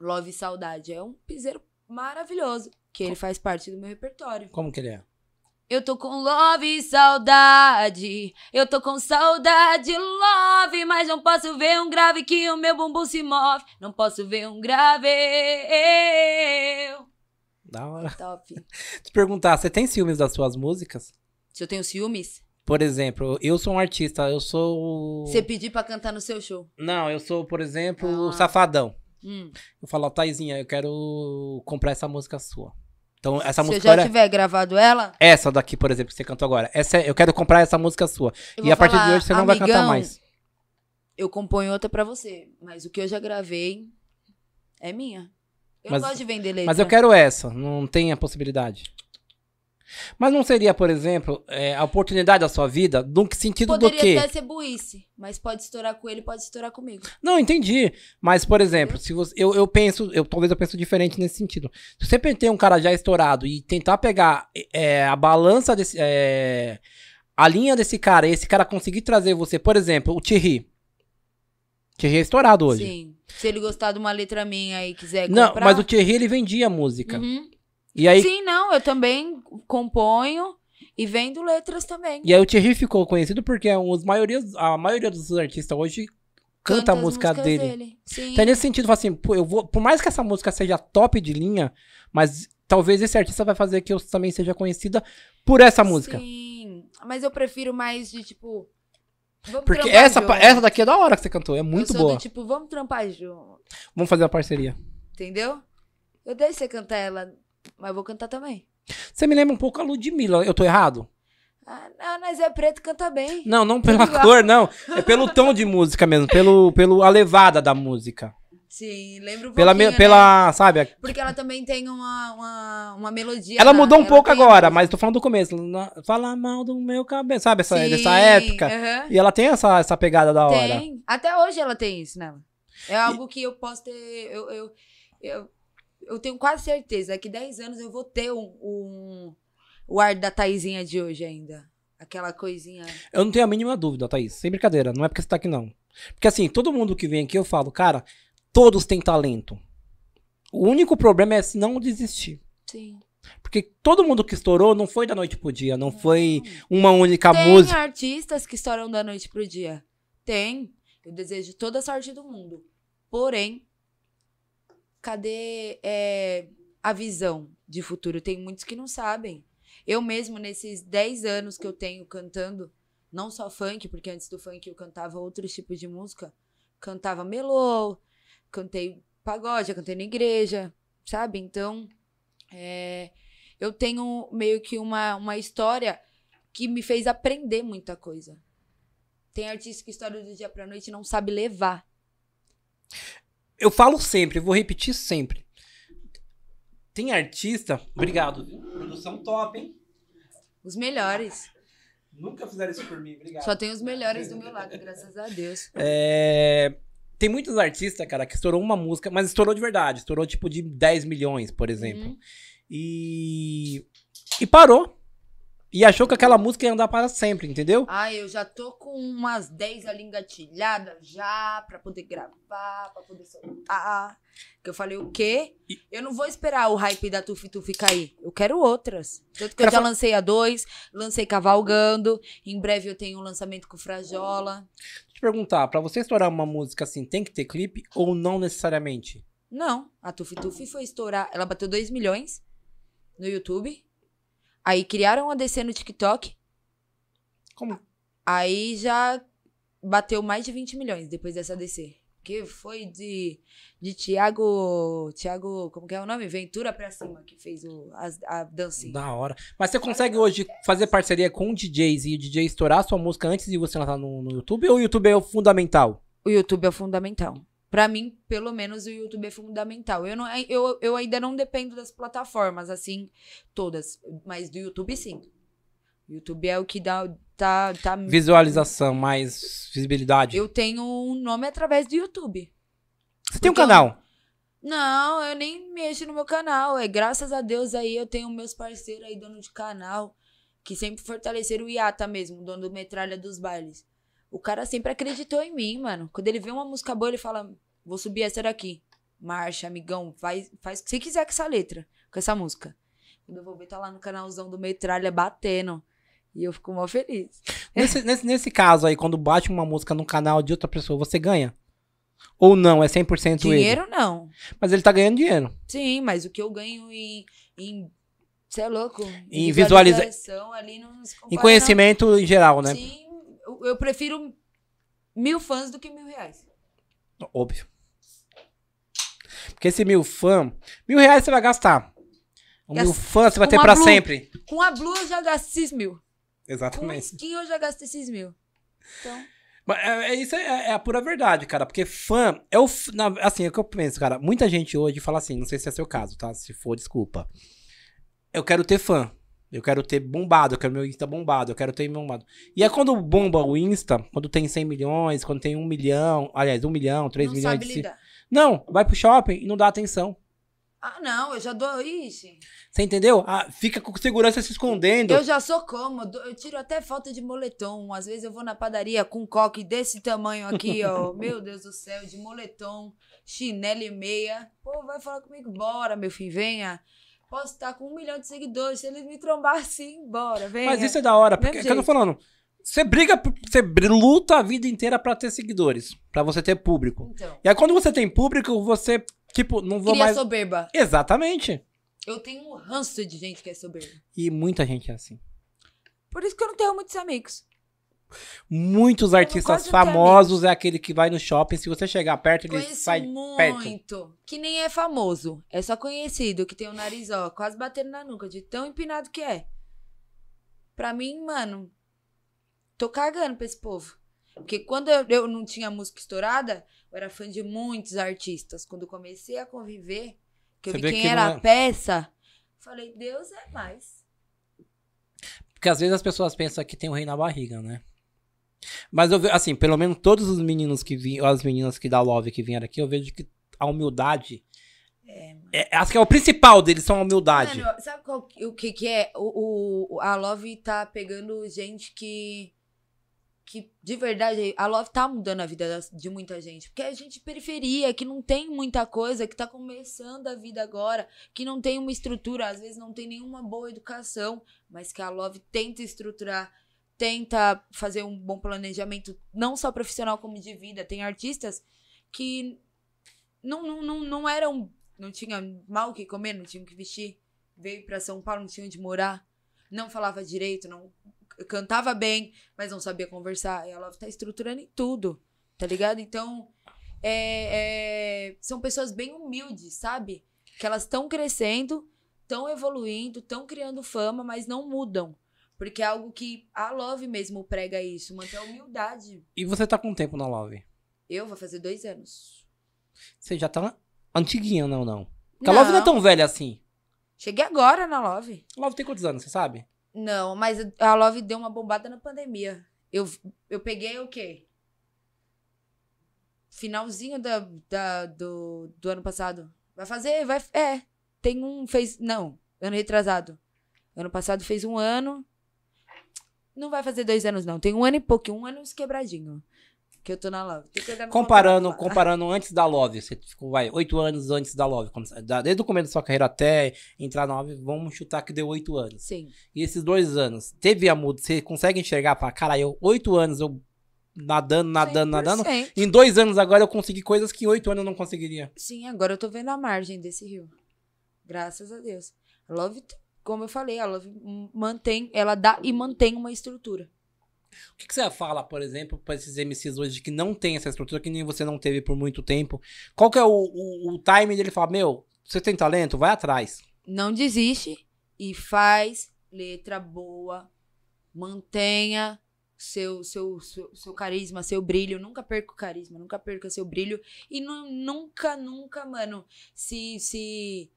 Love e Saudade. É um piseiro maravilhoso. Que ele faz parte do meu repertório. Como que ele é? Eu tô com love e saudade. Eu tô com saudade, love. Mas não posso ver um grave que o meu bumbum se move. Não posso ver um grave. Da hora. Top. Te perguntar, você tem ciúmes das suas músicas? Se eu tenho ciúmes, Por exemplo, eu sou um artista, eu sou. você pedir pra cantar no seu show. Não, eu sou, por exemplo, o Ah. Safadão. Hum. Eu falo, Taizinha, eu quero comprar essa música sua. Então, essa Se eu música. já olha, tiver gravado ela, Essa daqui, por exemplo, que você cantou agora. Essa, é- eu quero comprar essa música sua. eu E a partir de falar, hoje você não vai cantar "Amigão, mais. Eu componho outra pra você. Mas o que eu já gravei é minha. Eu Mas- não gosto de vender letra. Mas eu quero essa, não tem a possibilidade. Mas não seria, por exemplo, é, a oportunidade da sua vida, no que sentido do Poderia quê? até ser burrice, mas pode estourar com ele, pode estourar comigo. Não, entendi. Mas, por exemplo, se você, eu, eu penso, eu talvez eu penso diferente nesse sentido. Se você tem um cara já estourado e tentar pegar é, a balança desse. é, a linha desse cara, e esse cara conseguir trazer você, por exemplo, o Thierry. Thierry é estourado hoje. Sim. Se ele gostar de uma letra minha e quiser Não, comprar... mas o Thierry ele vendia música. Uhum. E aí, Sim, não, eu também componho e vendo letras também. e aí o Thierry ficou conhecido porque é um- os maiorias, a maioria dos artistas hoje canta a as música músicas dele. Sim. Então, nesse sentido, assim, eu vou, por mais que essa música seja top de linha, mas talvez esse artista vai fazer que eu também seja conhecida por essa música. Sim, mas eu prefiro mais de tipo. Vamos Porque essa, junto. essa daqui é da hora que você cantou, é Eu muito sou boa. Do, tipo, vamos trampar junto. Vamos fazer uma parceria. Entendeu? Eu deixo você cantar ela, mas eu vou cantar também. Você me lembra um pouco a Ludmilla, eu tô errado? Ah, não, mas é preto canta bem. Não, não pela cor, não. É pelo tom de música mesmo, pelo, pelo a levada da música. Sim, lembra um Pela, me- pouquinho, né? pela sabe? Porque ela também tem uma, uma, uma melodia. Ela na- mudou um pouco tem a agora, mas tô falando do começo. Fala mal do meu cabelo, sabe? Essa, Sim, dessa época. aham. E ela tem essa, essa pegada da hora. Tem. Até hoje ela tem isso nela. É algo que eu posso ter. Eu, eu, eu, eu tenho quase certeza que 10 anos eu vou ter um, um- o ar da Taizinha de hoje ainda. Aquela coisinha. Eu não tenho a mínima dúvida, Thaís. Sem brincadeira. Não é porque você tá aqui, não. Porque assim, todo mundo que vem aqui, eu falo, cara, todos têm talento. O único problema é se não desistir. Sim. Porque todo mundo que estourou não foi da noite pro dia, não foi uma única Tem música. artistas que estouram da noite pro dia. Tem. Eu desejo toda a sorte do mundo. Porém, cadê é, a visão de futuro? Tem muitos que não sabem. Eu mesmo, nesses 10 anos que eu tenho cantando, não só funk, porque antes do funk eu cantava outros tipos de música. Cantava melô, cantei pagode, cantei na igreja, sabe? Então, é, eu tenho meio que uma, uma história que me fez aprender muita coisa. Tem artista que história do dia pra noite não sabe levar. Eu falo sempre, eu vou repetir sempre. Tem artista. Obrigado, viu? Produção top, hein? Os melhores. Nunca fizeram isso por mim, obrigado. Só tem os melhores do meu lado, graças a Deus. É, Tem muitos artistas, cara, que estourou uma música, mas estourou de verdade. Estourou tipo de 10 milhões, por exemplo. Uhum. E. E parou. E achou que aquela música ia andar para sempre, entendeu? Ah, eu já tô com umas 10 ali engatilhadas já pra poder gravar, pra poder soltar. Que eu falei, o quê? E- Eu não vou esperar o hype da Tufi Tufi cair. Eu quero outras. Tanto que eu já lancei a dois, lancei Cavalgando. Em breve eu tenho um lançamento com Frajola. Deixa eu te perguntar, pra você estourar uma música assim, tem que ter clipe ou não necessariamente? Não, a Tufi Tufi foi estourar. Ela bateu 2 milhões no YouTube. Aí criaram a DC no TikTok. Como? Aí já bateu mais de 20 milhões depois dessa DC. Que foi de, de Tiago. Tiago. Como que é o nome? Ventura pra cima, que fez o, as- a, dancinha. Da hora. Mas você consegue hoje fazer parceria com DJs e o DJ estourar sua música antes de você lançar no, no YouTube? Ou o YouTube é o fundamental? O YouTube é fundamental. Pra mim, pelo menos, o YouTube é fundamental. Eu, não, eu, eu ainda não dependo das plataformas, assim, todas. Mas do YouTube, sim. YouTube é o que dá. Tá, tá, Visualização, mais visibilidade. eu tenho um nome através do YouTube. Você tem um porque eu- canal? Não, eu nem mexo no meu canal. É graças a Deus aí eu tenho meus parceiros aí, dono de canal, que sempre fortaleceram o Iata mesmo, dono do Metralha dos Bailes. O cara sempre acreditou em mim, mano. Quando ele vê uma música boa, ele fala: Vou subir essa daqui. Marcha, amigão, faz, faz o que você quiser com essa letra, com essa música. Quando eu vou ver, tá lá no canalzão do Metralha batendo. E eu fico mó feliz. Nesse, nesse, nesse caso aí, quando bate uma música no canal de outra pessoa, você ganha? Ou não? É 100% ele? Dinheiro não. Mas ele tá ganhando dinheiro. Sim, mas o que eu ganho em. em você é louco? Em visualiza- visualização Ali não se compara, Em conhecimento em geral, não. né? Sim, eu, eu prefiro mil fãs do que mil reais. Óbvio. Porque esse mil fã, mil reais você vai gastar. Gasta- mil fã você vai com ter pra Blue. sempre. Com a Blue eu já gasto esses mil. Com Exatamente. skin eu já gasto esses mil. Então, Mas é, é isso é, é a pura verdade, cara. Porque fã é o. na- assim, é o que eu penso, cara. Muita gente hoje fala assim, não sei se é seu caso, tá? Se for, desculpa. Eu quero ter fã. Eu quero ter bombado, eu quero meu Insta bombado, eu quero ter bombado. E é quando bomba o Insta, quando tem 100 milhões, quando tem 1 milhão, aliás, 1 milhão, 3 não milhões sabe de. lidar. Não, vai pro shopping e não dá atenção. Ah, não, eu já dou. Ixi. Você entendeu? Ah, fica com segurança se escondendo. Eu já sou cômodo, eu tiro até falta de moletom. Às vezes eu vou na padaria com um coque desse tamanho aqui, ó. Meu Deus do céu, de moletom, chinelo e meia. Pô, vai falar comigo, bora, meu filho, venha. Posso estar com um milhão de seguidores. Se eles me trombar assim, bora, venha. Mas isso é da hora, porque é que eu tô falando. Você briga, você luta a vida inteira pra ter seguidores, pra você ter público. Então, E aí quando você tem público, você, tipo, não vou cria mais. soberba. Exatamente. Eu tenho um ranço de gente que é soberba. E muita gente é assim. Por isso que eu não tenho muitos amigos. Muitos artistas famosos é aquele que vai no shopping, se você chegar perto, ele Conheço sai perto. muito. Que nem é famoso. É só conhecido, que tem o nariz, ó, quase batendo na nuca, de tão empinado que é. Pra mim, mano, tô cagando pra esse povo. Porque quando eu, eu não tinha música estourada, eu era fã de muitos artistas. Quando eu comecei a conviver, que eu Você vi quem que era não é- a peça, falei, Deus é mais. Porque às vezes as pessoas pensam que tem um rei na barriga, né? Mas eu vejo, assim, pelo menos todos os meninos que vinham, as meninas que dá love que vieram aqui, eu vejo que a humildade. É, acho que é o principal deles, são a humildade. Mano, sabe qual, o que que é? O, o- a Love tá pegando gente que... Que, de verdade, a Love tá mudando a vida de muita gente. Porque é gente periferia, que não tem muita coisa, que tá começando a vida agora, que não tem uma estrutura, às vezes não tem nenhuma boa educação, mas que a Love tenta estruturar, tenta fazer um bom planejamento, não só profissional como de vida. Tem artistas que não, não, não, não eram. Não tinha mal o que comer, não tinha o que vestir. Veio pra São Paulo, não tinha onde morar. Não falava direito, não cantava bem, mas não sabia conversar. E ela tá estruturando em tudo, tá ligado? Então, é, é, são pessoas bem humildes, sabe? Que elas estão crescendo, estão evoluindo, estão criando fama, mas não mudam. Porque é algo que a Love mesmo prega isso, manter a humildade. E você tá com tempo na love? Eu vou fazer dois anos. Você já tá antiguinha, não, não. Porque a love não é tão velha assim. Cheguei agora na Love. A love tem quantos anos, você sabe? Não, mas a Love deu uma bombada na pandemia. Eu, eu peguei o quê? Finalzinho da, da, do, do ano passado. Vai fazer, vai. É. Tem um. Fez. Não, ano retrasado. Ano passado fez um ano. Não vai fazer dois anos, não. Tem um ano e pouco, um ano e uns quebradinho. Que eu tô na Love. Comparando, comparando antes da Love, você ficou, vai, oito anos antes da Love. desde o começo da sua carreira até entrar na Love, vamos chutar que deu oito anos. Sim. E esses dois anos, teve a muda, você consegue enxergar, falar, cara, eu, oito anos, eu nadando, nadando, nadando. 100%. Em dois anos agora eu consegui coisas que em oito anos eu não conseguiria. Sim, agora eu tô vendo a margem desse rio. Graças a Deus. A Love, como eu falei, a Love mantém, ela dá e mantém uma estrutura. O que, que você fala, por exemplo, pra esses MCs hoje que não tem essa estrutura, que nem você não teve por muito tempo? Qual que é o, o, o time dele falar, meu, você tem talento? Vai atrás. Não desiste e faz letra boa. Mantenha seu, seu, seu, seu carisma, seu brilho. Nunca perca o carisma, nunca perca seu brilho. E nu- nunca, nunca, mano, se, se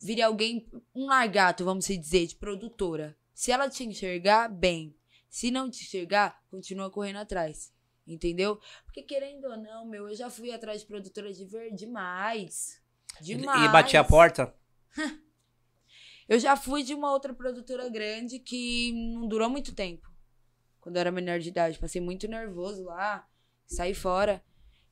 vire alguém, um largato, vamos dizer, de produtora. Se ela te enxergar, bem. Se não te enxergar, continua correndo atrás. Entendeu? Porque querendo ou não, meu, eu já fui atrás de produtora de ver demais. Demais. E batia a porta. Eu já fui de uma outra produtora grande que não durou muito tempo. Quando eu era menor de idade. Passei muito nervoso lá, saí fora.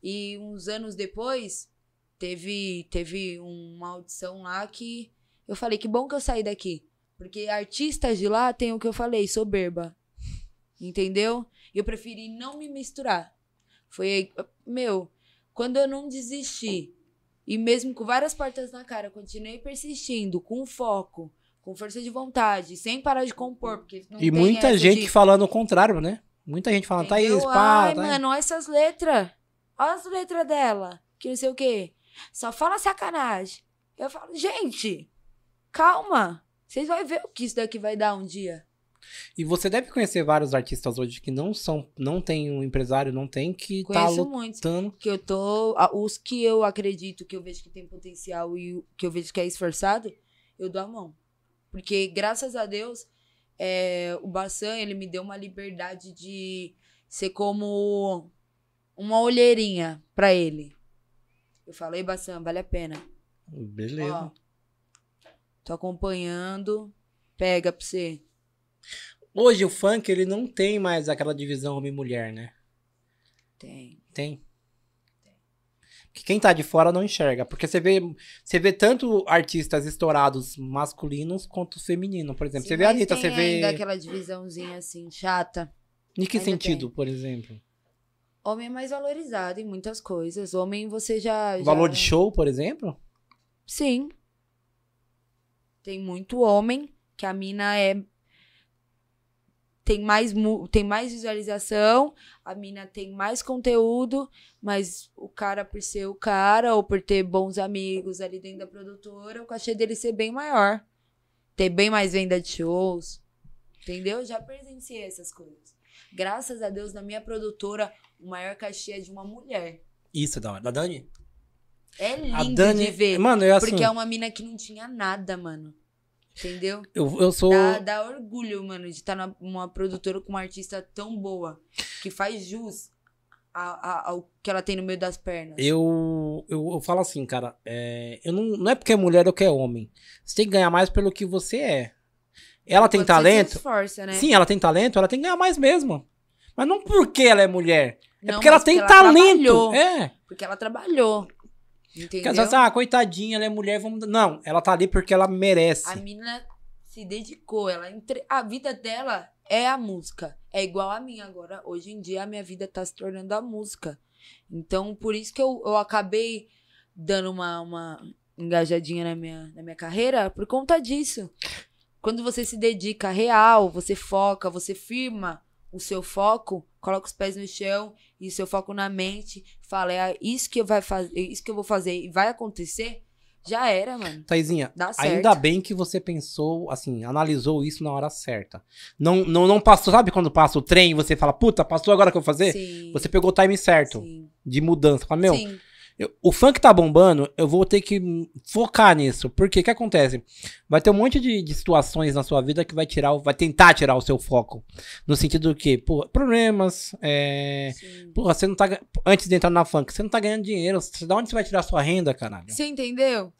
E uns anos depois, teve, teve uma audição lá que eu falei: que bom que eu saí daqui. Porque artistas de lá tem o que eu falei, soberba. Entendeu? Eu preferi não me misturar. Foi aí, meu, quando eu não desisti, e mesmo com várias portas na cara, continuei persistindo, com foco, com força de vontade, sem parar de compor, porque E muita gente de- falando o contrário, né? Muita gente falando, Thaís, Entendeu? pá, Ai, tá mano, olha essas letras. Olha as letras dela. Que não sei o quê. Só fala sacanagem. Eu falo, gente, calma. Vocês vão ver o que isso daqui vai dar um dia. E você deve conhecer vários artistas hoje que não são, não tem um empresário, não tem, que tá Conheço muitos. lutando. Que eu tô. Os que eu acredito que eu vejo que tem potencial e que eu vejo que é esforçado, eu dou a mão. Porque, graças a Deus, é, o Bassan, ele me deu uma liberdade de ser como uma olheirinha pra ele. Eu falei, Bassan, vale a pena. Beleza. Ó, tô acompanhando. Pega pra você. Hoje o funk, ele não tem mais aquela divisão homem e mulher, né? Tem. Tem. Que quem tá de fora não enxerga. Porque você vê, você vê tanto artistas estourados masculinos quanto feminino, por exemplo. Sim, você vê a Anitta, tem você vê. ainda aquela divisãozinha assim, chata. Em que ainda sentido, por exemplo? Homem é mais valorizado em muitas coisas. Homem você já. já- Valor de show, por exemplo? Sim. Tem muito homem que a mina é. Tem mais, tem mais visualização, a mina tem mais conteúdo, mas o cara, por ser o cara, ou por ter bons amigos ali dentro da produtora, o cachê dele ser bem maior. Ter bem mais venda de shows. Entendeu? Já presenciei essas coisas. Graças a Deus, na minha produtora, o maior cachê é de uma mulher. Isso, da hora. Da Dani? É lindo Dani. de ver. Mano, eu assim. Porque é uma mina que não tinha nada, mano. Entendeu? Eu, eu sou. Dá, dá orgulho, mano, de estar numa produtora com uma artista tão boa. Que faz jus a- a- ao que ela tem no meio das pernas. Eu, eu, eu falo assim, cara, é, eu não, não é porque é mulher ou que é homem. Você tem que ganhar mais pelo que você é. Ela tem Quando talento. Esforça, né? Sim, ela tem talento, ela tem que ganhar mais mesmo. Mas não porque ela é mulher. É Não, porque ela mas tem ela talento. É. Porque ela trabalhou. Porque Entendeu? às vezes, ah, coitadinha, ela é mulher, vamos. Não, ela tá ali porque ela merece. A mina se dedicou. Ela entre... A vida dela é a música. É igual a minha agora. Hoje em dia, a minha vida tá se tornando a música. Então, por isso que eu, eu acabei dando uma, uma engajadinha na minha, na minha carreira por conta disso. Quando você se dedica real, você foca, você firma o seu foco, coloca os pés no chão e o seu foco na mente, fala, é isso que eu vai fazer, isso que eu vou fazer e vai acontecer, já era, mano. Taizinha, ainda bem que você pensou, assim, analisou isso na hora certa. Não, não, não passou, sabe quando passa o trem e você fala, puta, passou agora que eu vou fazer? Sim. Você pegou o time certo Sim. de mudança. Fala, meu, Sim. Eu- o funk tá bombando, eu vou ter que focar nisso. Porque o que acontece? Vai ter um monte de, de situações na sua vida que vai tirar, vai tentar tirar o seu foco. No sentido do que, pô, problemas, é. Porra, você não tá. Antes de entrar na funk, você não tá ganhando dinheiro. Da onde você vai tirar a sua renda, caralho? Você entendeu?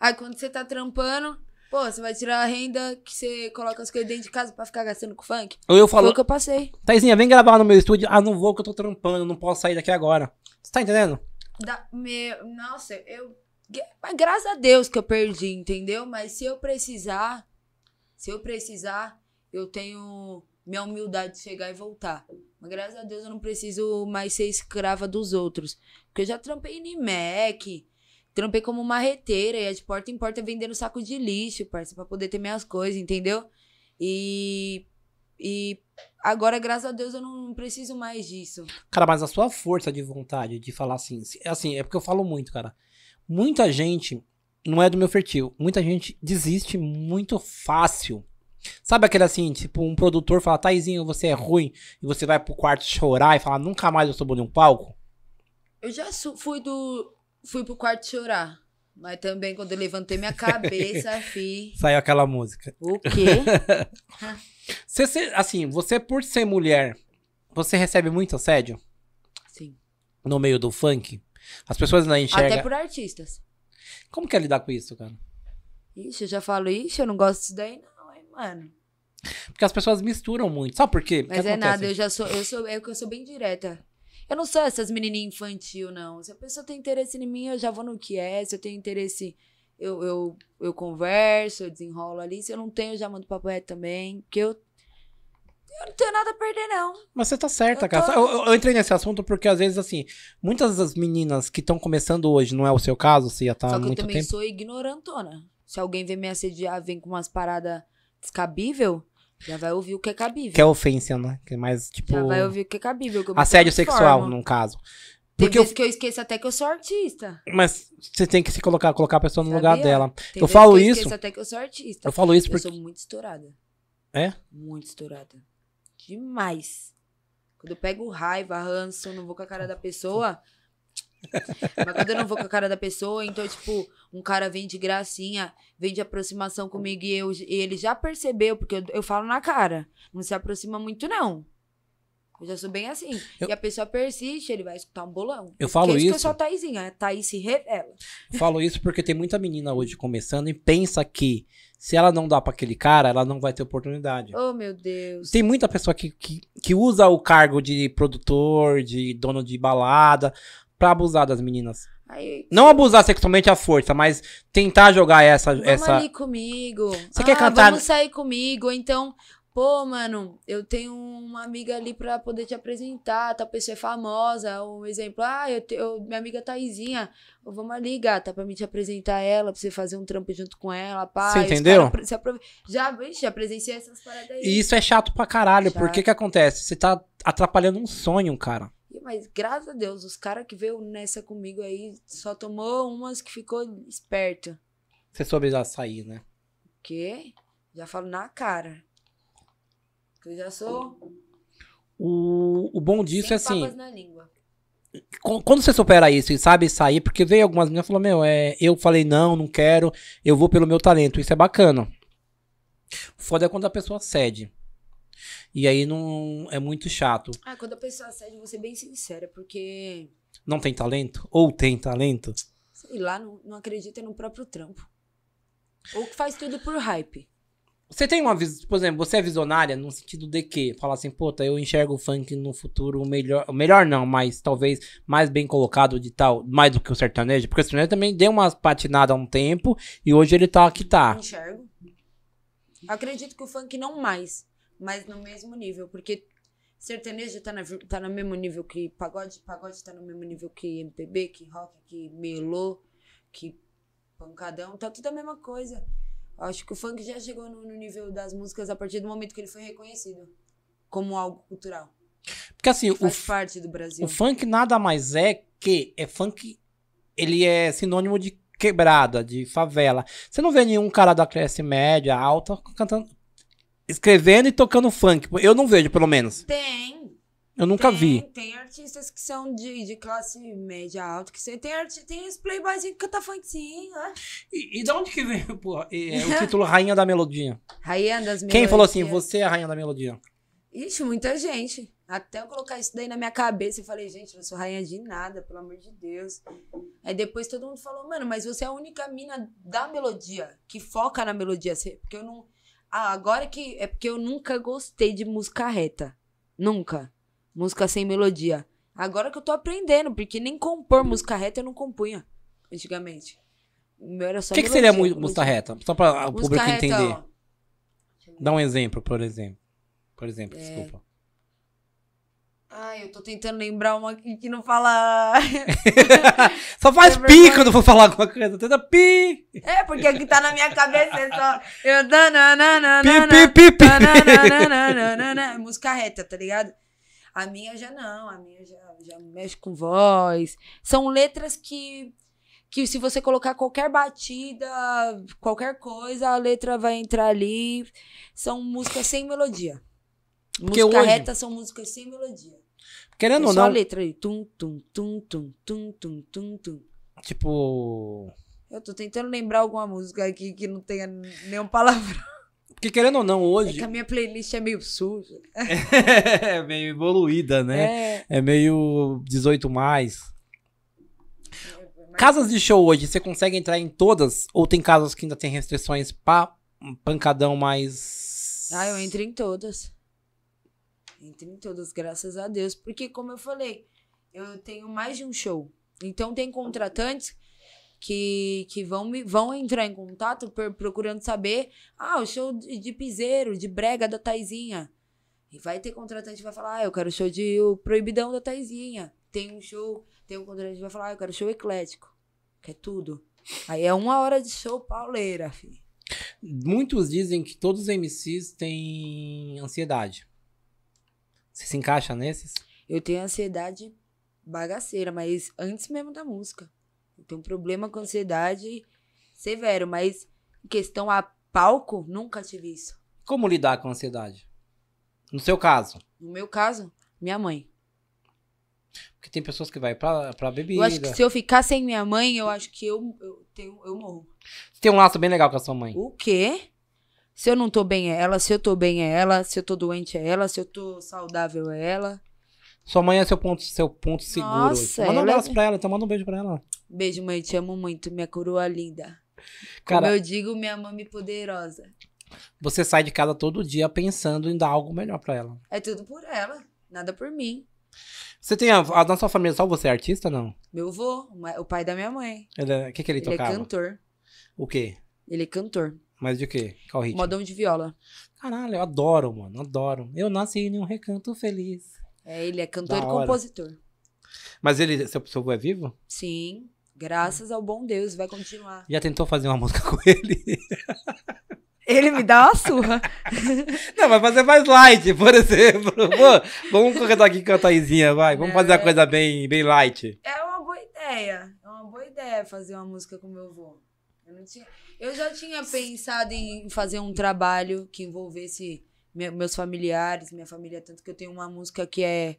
Aí quando você tá trampando, pô, você vai tirar a renda que você coloca as coisas dentro de casa pra ficar gastando com funk? Ou eu Foi falo, o que eu passei. Taizinha, vem gravar no meu estúdio. Ah, não vou que eu tô trampando, não posso sair daqui agora. Você tá entendendo? Da, meu, nossa, eu. Mas graças a Deus que eu perdi, entendeu? Mas se eu precisar, se eu precisar, eu tenho minha humildade de chegar e voltar. Mas graças a Deus eu não preciso mais ser escrava dos outros. Porque eu já trampei em Mac, trampei como marreteira, ia de porta em porta vendendo saco de lixo, parça, pra poder ter minhas coisas, entendeu? E. E agora, graças a Deus, eu não preciso mais disso. Cara, mas a sua força de vontade de falar assim, se- assim, é porque eu falo muito, cara. Muita gente não é do meu fertil. Muita gente desiste muito fácil. Sabe aquele assim, tipo, um produtor fala, Taizinho, você é ruim, e você vai pro quarto chorar e falar, nunca mais eu subo de um palco? Eu já fui do. Fui pro quarto chorar. Mas também quando eu levantei minha cabeça, fi. Saiu aquela música. O quê? Você, assim, você por ser mulher, você recebe muito assédio Sim. no meio do funk? As pessoas não enxergam. Até por artistas. Como que é lidar com isso, cara? Ixi, eu já falo, ixi, eu não gosto disso daí, não, hein, mano. Porque as pessoas misturam muito. Sabe por quê? O que Mas é acontece? nada, eu já sou, eu sou, é eu sou bem direta. Eu não sou essas menininhas infantil, não. Se a pessoa tem interesse em mim, eu já vou no que é. Se eu tenho interesse, eu, eu, eu converso, eu desenrolo ali. Se eu não tenho, eu já mando papo reto também. Porque eu, eu não tenho nada a perder, não. Mas você tá certa, Eu cara. tô- Eu, eu- eu entrei nesse assunto porque, às vezes, assim, muitas das meninas que estão começando hoje, não é o seu caso, você já tá Só que eu muito também tempo. sou ignorantona. Se alguém vem me assediar, vem com umas paradas descabível, já vai ouvir o que é cabível. Que é ofensa, né? Que é mais, tipo, Já vai ouvir o que é cabível. que eu assédio sexual, num caso. Tem Porque eu, vezes que eu esqueço até que eu sou artista. mas você tem que se colocar, colocar a pessoa no lugar dela. Tem Eu falo eu isso- esqueço até que eu sou artista. Eu falo isso Eu porque sou muito estourada. É? Muito estourada. Demais. Quando eu pego raiva, ranço, não vou com a cara da pessoa. Mas quando eu não vou com a cara da pessoa, então, tipo, um cara vem de gracinha, vem de aproximação comigo e, eu, e ele já percebeu, porque eu, eu falo na cara. Não se aproxima muito, não. Eu já sou bem assim. Eu- E a pessoa persiste, ele vai escutar um bolão. Eu falo Porque que eu isso. sou a Taizinha. A Thaís se revela. Eu Falo isso porque tem muita menina hoje começando e pensa que se ela não dá pra aquele cara, ela não vai ter oportunidade. Oh, meu Deus. Tem muita pessoa que, que, que usa o cargo de produtor, de dono de balada, pra abusar das meninas. Aí, Não abusar sexualmente à força, mas tentar jogar essa. vamos essa... ali comigo. Você quer Ah, cantar- Vamos sair comigo. Então, pô, mano, eu tenho uma amiga ali pra poder te apresentar. Tal pessoa é famosa. Um exemplo, ah, eu tenho minha amiga Taizinha. Vamos ali, gata, pra mim te apresentar ela, pra você fazer um trampo junto com ela, pá. Você entendeu? cara se aprove- Já, vixe, já presenciei essas paradas aí. E isso é chato pra caralho, Chato. porque que acontece? Você tá atrapalhando um sonho, cara. Mas graças a Deus, os caras que veio nessa comigo aí só tomou umas que ficou esperto. Você soube já sair, né? Quê? Já falo na cara. Que eu já sou. O, o bom disso sem é assim. na língua. Qu- Quando você supera isso e sabe sair, porque veio algumas meninas e falou, meu, é, eu falei não, não quero, eu vou pelo meu talento, isso é bacana. O foda é quando a pessoa cede. E aí não é muito chato. Ah, quando a pessoa cede, vou ser bem sincera, porque, Não tem talento? Ou tem talento? sei lá, não, não acredita no próprio trampo. Ou que faz tudo por hype. Você tem uma visão, por exemplo, você é visionária no sentido de que, falar assim, puta, eu enxergo o funk no futuro melhor, melhor não, mas talvez mais bem colocado de tal, mais do que o sertanejo, porque o sertanejo também deu umas patinadas há um tempo e hoje ele tá que tá. Enxergo. Acredito que o funk não mais, mas no mesmo nível, porque sertanejo tá, na, tá no mesmo nível que pagode, pagode tá no mesmo nível que MPB, que rock, que melô, que pancadão, tá tudo a mesma coisa. Acho que o funk já chegou no, no nível das músicas a partir do momento que ele foi reconhecido como algo cultural. Porque assim, o, Faz parte do Brasil. o funk nada mais é que, é funk, ele é sinônimo de quebrada, de favela. Você não vê nenhum cara da classe média, alta, cantando, escrevendo e tocando funk. Eu não vejo, pelo menos. Tem. Eu nunca tem, vi. Tem artistas que são de, de classe média alta, que você tem, arti- tem os playboyzinhos que cantam funk sim, né? E, e de onde que veio, porra, é, o título Rainha da Melodia? Rainha das Quem falou assim, melodias. você é a Rainha da Melodia? Ixi, muita gente. Até eu colocar isso daí na minha cabeça, eu falei, gente, eu não sou rainha de nada, pelo amor de Deus. Aí depois todo mundo falou, mano, mas você é a única mina da melodia, que foca na melodia. Porque eu não. Ah, agora que. É porque eu nunca gostei de música reta. Nunca. Música sem melodia. Agora que eu tô aprendendo, porque nem compor música reta eu não compunha antigamente. O meu era só O que, que seria música melodia. reta? Só para o Música público reta, entender. ó. Dá um exemplo, por exemplo. Por exemplo, É. desculpa. Ai, eu tô tentando lembrar uma aqui que não fala. Só faz É pi quando eu for falar alguma coisa. Tenta pi. É, porque o que tá na minha cabeça é só. Eu. Pi, pi, pi, pi. Música reta, tá ligado? A minha já não, a minha já, já mexe com voz. São letras que. Que se você colocar qualquer batida, qualquer coisa, a letra vai entrar ali. São músicas sem melodia. Porque Música hoje- reta são músicas sem melodia. Querendo É ou só a não, letra aí. Tum, tum, tum, tum, tum, tum, tum, tum. tipo. Eu tô tentando lembrar alguma música aqui que não tenha nenhum palavrão. Porque querendo ou não, É hoje. que a minha playlist é meio suja. é meio evoluída, né? É. É meio 18 mais. mas- Casas de show hoje, você consegue entrar em todas? Ou tem casas que ainda tem restrições pra um pancadão mais. Ah, eu entro em todas. Entro em todas, graças a Deus. Porque, como eu falei, eu tenho mais de um show. Então, tem contratantes que, que vão, me, vão entrar em contato por- procurando saber. Ah, o show de, de piseiro, de brega da Taizinha. E vai ter contratante que vai falar, ah, eu quero show de o proibidão da Taizinha. Tem um show, tem um contratante que vai falar, ah, eu quero show eclético. Que é tudo. Aí é uma hora de show pauleira, filho. Muitos dizem que todos os MCs têm ansiedade. Você se encaixa nesses? Eu tenho ansiedade bagaceira, mas antes mesmo da música. Tenho um problema com ansiedade severo, mas em questão a palco, nunca tive isso. Como lidar com a ansiedade? No seu caso. No meu caso, minha mãe. Porque tem pessoas que vai pra, pra bebida. Eu acho que se eu ficar sem minha mãe, eu acho que eu, eu, tenho, eu morro. Você tem um laço bem legal com a sua mãe. O quê? Se eu não tô bem é ela, se eu tô bem é ela, se eu tô doente é ela, se eu tô saudável é ela. Sua mãe é seu ponto, seu ponto seguro. Nossa, manda um ela é- abraço pra ela, então manda um beijo pra ela. Beijo, mãe, te amo muito, minha coroa linda. Cara, Como eu digo, minha mãe poderosa. você sai de casa todo dia pensando em dar algo melhor pra ela. É tudo por ela, nada por mim. Você tem a, a na sua família só você é artista não? Meu avô, o pai da minha mãe. É- O que que ele, Ele é tocava? cantor. O quê? Ele é cantor. Mas de quê? Qual ritmo? Modão de viola. Caralho, eu adoro, mano, adoro. Eu nasci em um recanto feliz. É, ele é cantor Da e hora. compositor. Mas ele, seu, seu avô é vivo? Sim, graças ao bom Deus, vai continuar. Já tentou fazer uma música com ele? Ele me dá uma surra. Não, vai fazer mais light, por exemplo. Pô, vamos cantar aqui com a Thaisinha, vai. Vamos Não, fazer a é- coisa bem, bem light. É uma boa ideia. É uma boa ideia fazer uma música com meu avô. Eu, não tinha... eu já tinha pensado em fazer um trabalho que envolvesse me- meus familiares, minha família, tanto que eu tenho uma música que é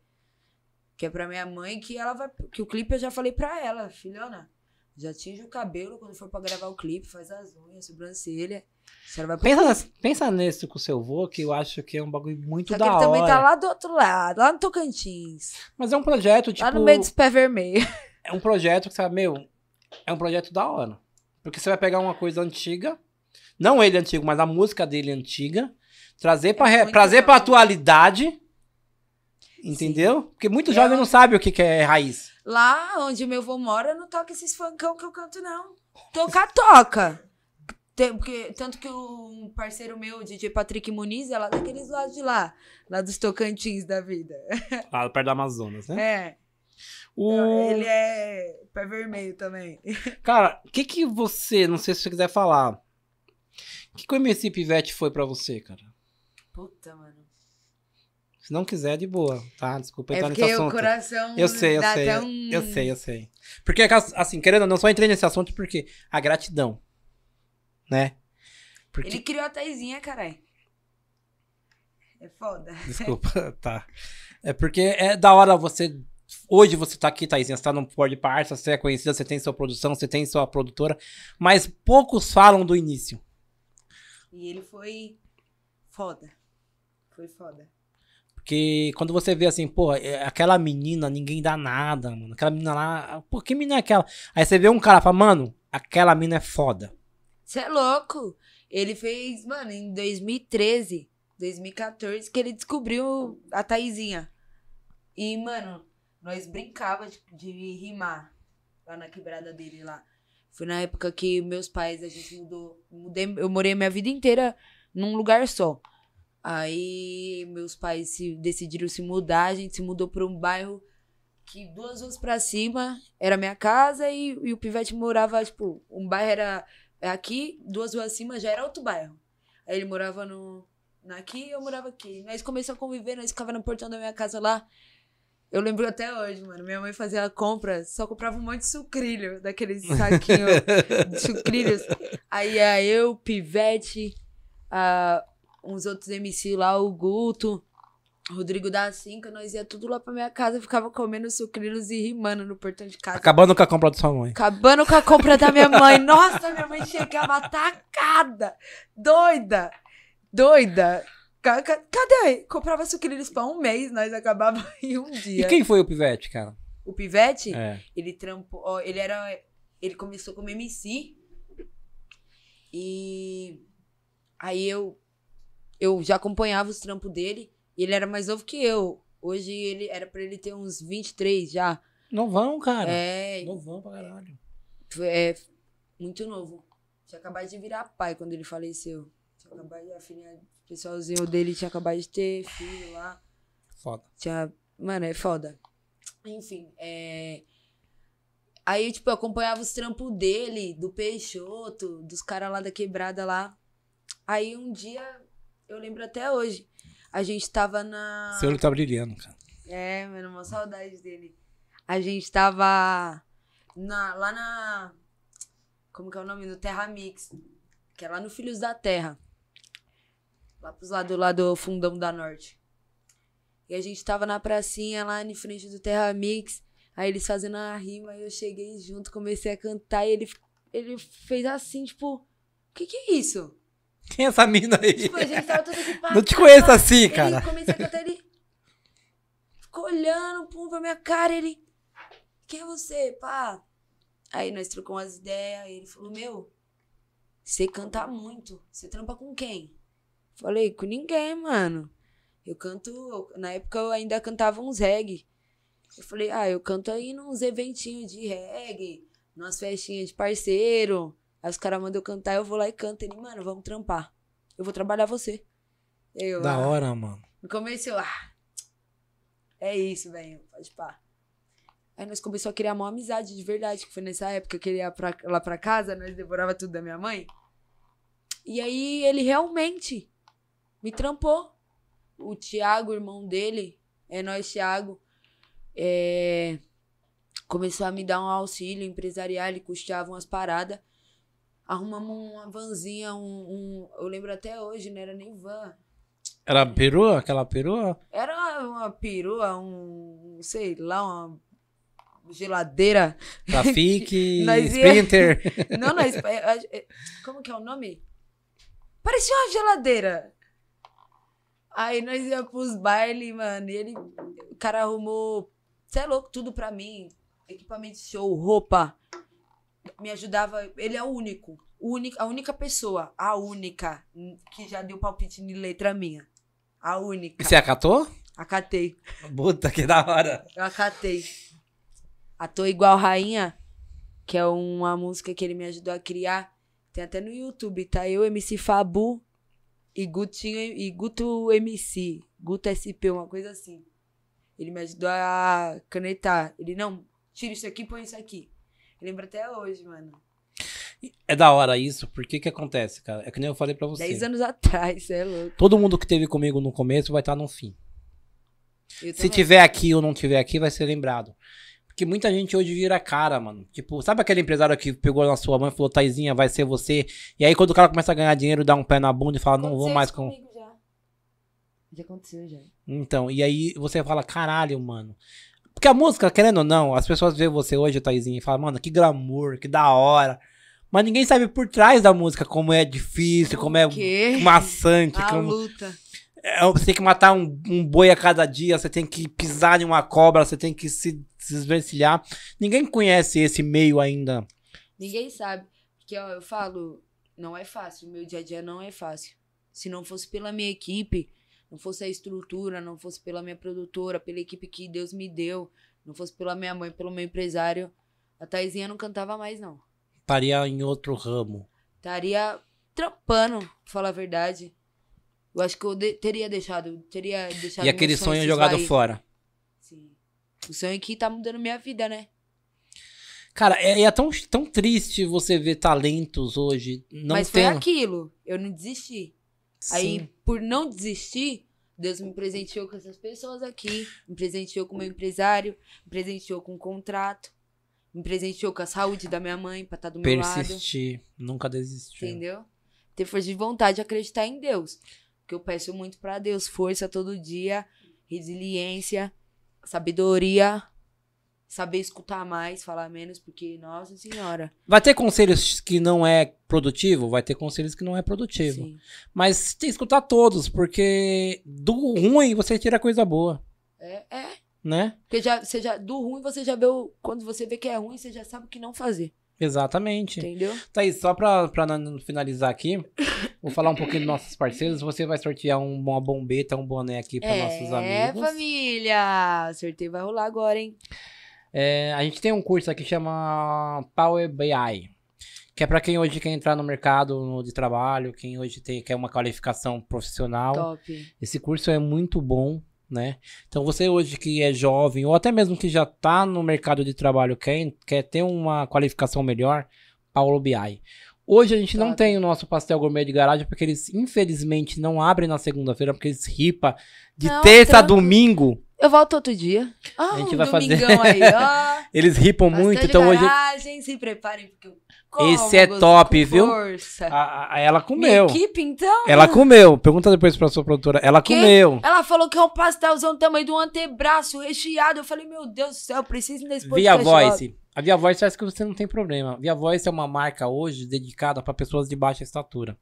que é pra minha mãe, que ela vai. Que o clipe eu já falei pra ela, filhona. Já tinge o cabelo quando for pra gravar o clipe, faz as unhas, sobrancelha. Pensa, pensa nesse com o seu avô, que eu acho que é um bagulho muito Só que da ele hora. também tá lá do outro lado, lá no Tocantins. Mas é um projeto, tipo. lá no meio dos pés vermelhos. É um projeto que, sabe, meu, é um projeto da hora. Porque você vai pegar uma coisa antiga, não ele antigo, mas a música dele antiga, trazer pra, re- É muito trazer pra atualidade. Entendeu? Porque muito É jovem não sabe o que, que é raiz. Lá onde meu avô mora, não toca esses funkão que eu canto, não. Tocar, toca. Tem- porque, tanto que um parceiro meu, o DJ Patrick Muniz, é lá daqueles lados de lá. Lá dos Tocantins da vida. Lá perto do Amazonas, né? É. O... Ele é pé vermelho também. Cara, o que que você, não sei se você quiser falar, o que que o MC Pivete foi pra você, cara? Puta, mano. Se não quiser, de boa, tá? Desculpa É entrar nesse porque o assunto. coração Eu sei, eu dá sei, até eu, um... eu sei, eu sei. Porque, assim, querendo ou não, só entrei nesse assunto porque a gratidão, né? Porque, Ele criou a Taizinha, caralho. É foda. desculpa, tá. É porque é da hora você, hoje você tá aqui, Thaisinha, você tá no Ford Parça, você é conhecida, você tem sua produção, você tem sua produtora, mas poucos falam do início. E ele foi foda. Foi foda. Porque quando você vê assim, pô, é aquela menina, ninguém dá nada, mano. Aquela menina lá, pô, que menina é aquela? Aí você vê um cara e fala, mano, aquela mina é foda. Você é louco? Ele fez, mano, em 2013, 2014, que ele descobriu a Taizinha. E, mano, nós brincava de, de rimar lá na quebrada dele lá. Foi na época que meus pais, a gente mudou. Mudei, eu morei minha vida inteira num lugar só. Aí meus pais se, decidiram se mudar, a gente se mudou pra um bairro que duas ruas pra cima era minha casa e, e o Pivete morava, tipo, um bairro era aqui, duas ruas acima já era outro bairro. Aí ele morava no aqui e eu morava aqui. Nós começamos a conviver, nós ficava no portão da minha casa lá. Eu lembro até hoje, mano. Minha mãe fazia a compra, só comprava um monte de sucrilho, daqueles saquinhos de sucrilhos. Aí ia eu, Pivete, ah, uns outros MC lá, o Guto, Rodrigo da Cinca, nós ia tudo lá pra minha casa, ficava comendo sucrilhos e rimando no portão de casa. Acabando com a compra da sua mãe. Acabando com a compra da minha mãe. Nossa, minha mãe chegava atacada. Doida. Doida. Ca- ca- Cadê? Comprava sucrilhos pra um mês, nós acabava em um E dia. quem foi o Pivete, cara? O Pivete, É. ele trampou. ele era. Ele começou como MC. E. Aí eu. Eu já acompanhava os trampos dele. E ele era mais novo que eu. Hoje ele era pra ele ter uns 23 já. Novão, cara. É, Novão pra caralho. Foi- É muito novo. Tinha acabado de virar pai quando ele faleceu. Tinha acabado de, a filhinha, o pessoalzinho dele tinha acabado de ter filho lá. Foda. Tinha. Mano, é foda. Enfim, é. Aí, tipo, eu acompanhava os trampos dele, do Peixoto, dos caras lá da quebrada lá. Aí um dia, eu lembro até hoje, a gente tava na. Seu olho tá brilhando, cara. É, mano, uma saudade dele. A gente tava na, lá na. Como que é o nome? No Terra Mix. Que é lá no Filhos da Terra. Lá pros lados lá do fundão da norte. E a gente tava na pracinha lá em frente do Terra Mix. Aí eles fazendo a rima, eu cheguei junto, comecei a cantar e ele, ele fez assim, tipo, o que que é isso? Quem é essa mina aí? Tipo, a gente tava tudo aqui, Não te conheço assim, Ele cara. comecei a cantar, ele ficou olhando, pum, pra minha cara, ele, quem é você, pá? Aí nós trocamos umas ideias, ele falou, meu, você canta muito, você trampa com quem? Falei, com ninguém, mano. Eu canto, na época eu ainda cantava uns reggae. Eu falei, ah, eu canto aí nos eventinhos de reggae, nas festinhas de parceiro. Aí os caras mandam eu cantar, eu vou lá e canto. Ele, mano, vamos trampar. Eu vou trabalhar você. Eu, Da ah, hora, mano. no começo eu, ah, é isso, velho, pode pá. Aí nós começamos a criar uma amizade de verdade, que foi nessa época que ele ia pra, lá pra casa, nós devorava tudo da minha mãe. E aí ele realmente me trampou. O Thiago, irmão dele, é nós, Thiago, é, começou a me dar um auxílio empresarial, ele custeava umas paradas. Arrumamos uma vanzinha, um, um- Eu lembro até hoje, não era nem van. Era perua? Aquela perua? Era uma perua, um, sei lá, uma geladeira. Trafique, Nós ia- Sprinter. Não, não, é- é- como que é o nome? Parecia uma geladeira. Aí nós ia pros bailes, mano, e ele, o cara arrumou, você é louco, tudo pra mim. Equipamento de show, roupa. Me ajudava, ele é o único, o único, a única pessoa, a única, que já deu palpite em letra minha. A única. Você acatou? Acatei. Puta, que da hora. Eu acatei. A Tô Igual Rainha, que é uma música que ele me ajudou a criar. Tem até no YouTube, tá? Eu, MC Fabu e Gutinho e Guto MC. Guto SP, uma coisa assim. Ele me ajudou a canetar. Ele, não, tira isso aqui, põe isso aqui. Eu lembro até hoje, mano. É da hora isso, porque que acontece, cara? É que nem eu falei pra você. Dez anos atrás, é louco. Todo mundo que teve comigo no começo vai estar no fim. Se tiver aqui ou não tiver aqui, vai ser lembrado. Porque muita gente hoje vira cara, mano. Tipo, sabe aquele empresário que pegou na sua mãe e falou, Taizinha, vai ser você. E aí quando o cara começa a ganhar dinheiro, dá um pé na bunda e fala, não vou mais com. comigo Já. já aconteceu, já. Então, e aí você fala, caralho, mano. Porque a música, querendo ou não, as pessoas veem você hoje, Taizinha, e falam, mano, que glamour, que da hora. Mas ninguém sabe por trás da música como é difícil, como é maçante, A como... luta. É, você tem que matar um, um boi a cada dia, você tem que pisar em uma cobra, você tem que se, se desvencilhar. Ninguém conhece esse meio ainda. Ninguém sabe. Porque, ó, eu falo, não é fácil. Meu dia a dia não é fácil. Se não fosse pela minha equipe, não fosse a estrutura, não fosse pela minha produtora, pela equipe que Deus me deu, não fosse pela minha mãe, pelo meu empresário, a Taizinha não cantava mais, não. Estaria em outro ramo. Estaria trampando, pra falar a verdade. Eu acho que eu de- teria deixado, teria deixado e aquele sonho jogado esvair. fora. Sim. O sonho que tá mudando minha vida, né? Cara, é, é tão, tão triste você ver talentos hoje não Mas foi tendo. aquilo. Eu não desisti. Aí, Sim. Por não desistir, Deus me presenteou com essas pessoas aqui, me presenteou com o meu empresário, me presenteou com o contrato, me presenteou com a saúde da minha mãe pra estar do meu lado, Persistir, nunca desistir. entendeu? Ter força de vontade de acreditar em Deus. Porque eu peço muito pra Deus, força todo dia, resiliência, sabedoria, saber escutar mais, falar menos, porque, nossa senhora. Vai ter conselhos que não é produtivo? Vai ter conselhos que não é produtivo. Sim. Mas tem que escutar todos, porque do ruim você tira coisa boa, É, é. né? Porque já, você já, do ruim você já vê, o, quando você vê que é ruim, você já sabe o que não fazer, Exatamente. entendeu? Tá aí, só pra, pra finalizar aqui, vou falar um pouquinho dos nossos parceiros. Você vai sortear um, uma bombeta, um boné aqui para nossos É, amigos. família! O sorteio vai rolar agora, hein? É, a gente tem um curso aqui que chama Power BI, que é para quem hoje quer entrar no mercado de trabalho, quem hoje tem, quer uma qualificação profissional. Top. Esse curso é muito bom, né? Então você hoje que é jovem, ou até mesmo que já está no mercado de trabalho, quer, quer ter uma qualificação melhor, Paulo BI. Hoje a gente não tem o nosso pastel gourmet de garagem, porque eles infelizmente não abrem na segunda-feira, porque eles ripa de Não, terça a domingo. Eu volto outro dia. Ah, A gente um vai fazer- aí, ó. Eles ripam muito, então hoje. garagem, se preparem, porque eu como Esse é top, viu? Força. A- a- ela Minha comeu. equipe, então? Ela comeu. Pergunta depois pra sua produtora. Ela Quê? comeu. Ela falou que é um pastelzão do tamanho de um antebraço recheado. Eu falei, meu Deus do céu, eu preciso desse Via logo. Voice. A Via Voice faz que você não tem problema. Via Voice é uma marca hoje dedicada pra pessoas de baixa estatura.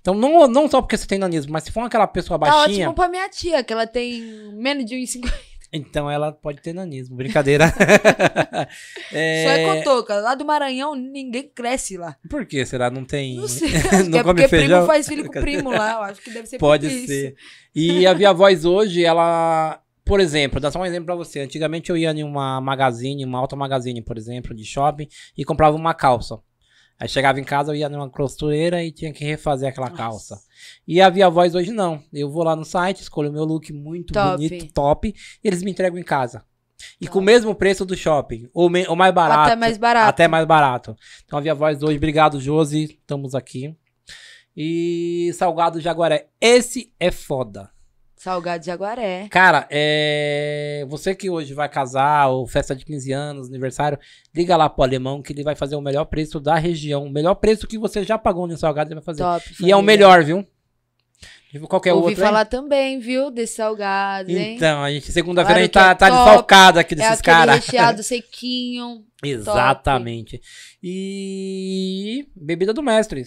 Então, não, não só porque você tem nanismo, mas se for aquela pessoa Tá baixinha, ótimo pra minha tia, que ela tem menos de 1,50. então ela pode ter nanismo. Brincadeira. Só é é... cotoca. Lá do Maranhão, ninguém cresce lá. Por que será? Não tem. Não sei. Não é porque feijão? primo faz filho com primo lá. Eu acho que deve ser Pode por isso. ser. E a Via Voz hoje, ela. Por exemplo, dá só um exemplo pra você. Antigamente eu ia em uma magazine, uma auto magazine, por exemplo, de shopping, e comprava uma calça. Aí chegava em casa, eu ia numa costureira e tinha que refazer aquela Nossa. calça. E a Via Voz hoje não. Eu vou lá no site, escolho o meu look muito Top. bonito, top, e eles me entregam em casa. E Top. com o mesmo preço do shopping, ou, me- ou mais barato. Até mais barato. Até mais barato. Então a Via Voz hoje, obrigado, Josi. Estamos aqui. E Salgado Jaguaré. Esse é foda. Salgado de Jaguaré. Cara, é... você que hoje vai casar, ou festa de 15 anos, aniversário, liga lá pro alemão que ele vai fazer o melhor preço da região. O melhor preço que você já pagou no Salgado, ele vai fazer. Top. e é o melhor, viu? Qual que é Ouvi outro? hein? falar também, viu, desse salgado, hein? Então, a gente, segunda-feira, a gente Claro tá, é tá top. desfalcado aqui é desses aquele caras. recheado sequinho. Exatamente. E bebida do mestre.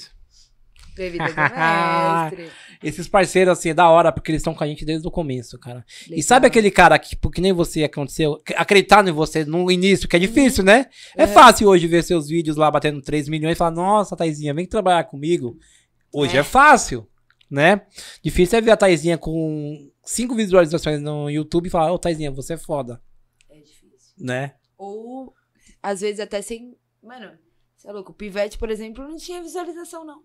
Bebida do mestre. Esses parceiros, assim, é da hora, porque eles estão com a gente desde o começo, cara. E Legal. sabe aquele cara que, tipo, que nem você aconteceu, acreditar em você no início, que é difícil, né? É, É. fácil hoje ver seus vídeos lá batendo 3 milhões e falar, nossa, Taizinha, vem trabalhar comigo. Hoje é, É. fácil, né? Difícil é ver a Taizinha com 5 visualizações no YouTube e falar, ô Taizinha, você é foda, É difícil. né? Ou, às vezes, até sem. Mano, você é louco. O Pivete, por exemplo, não tinha visualização, não.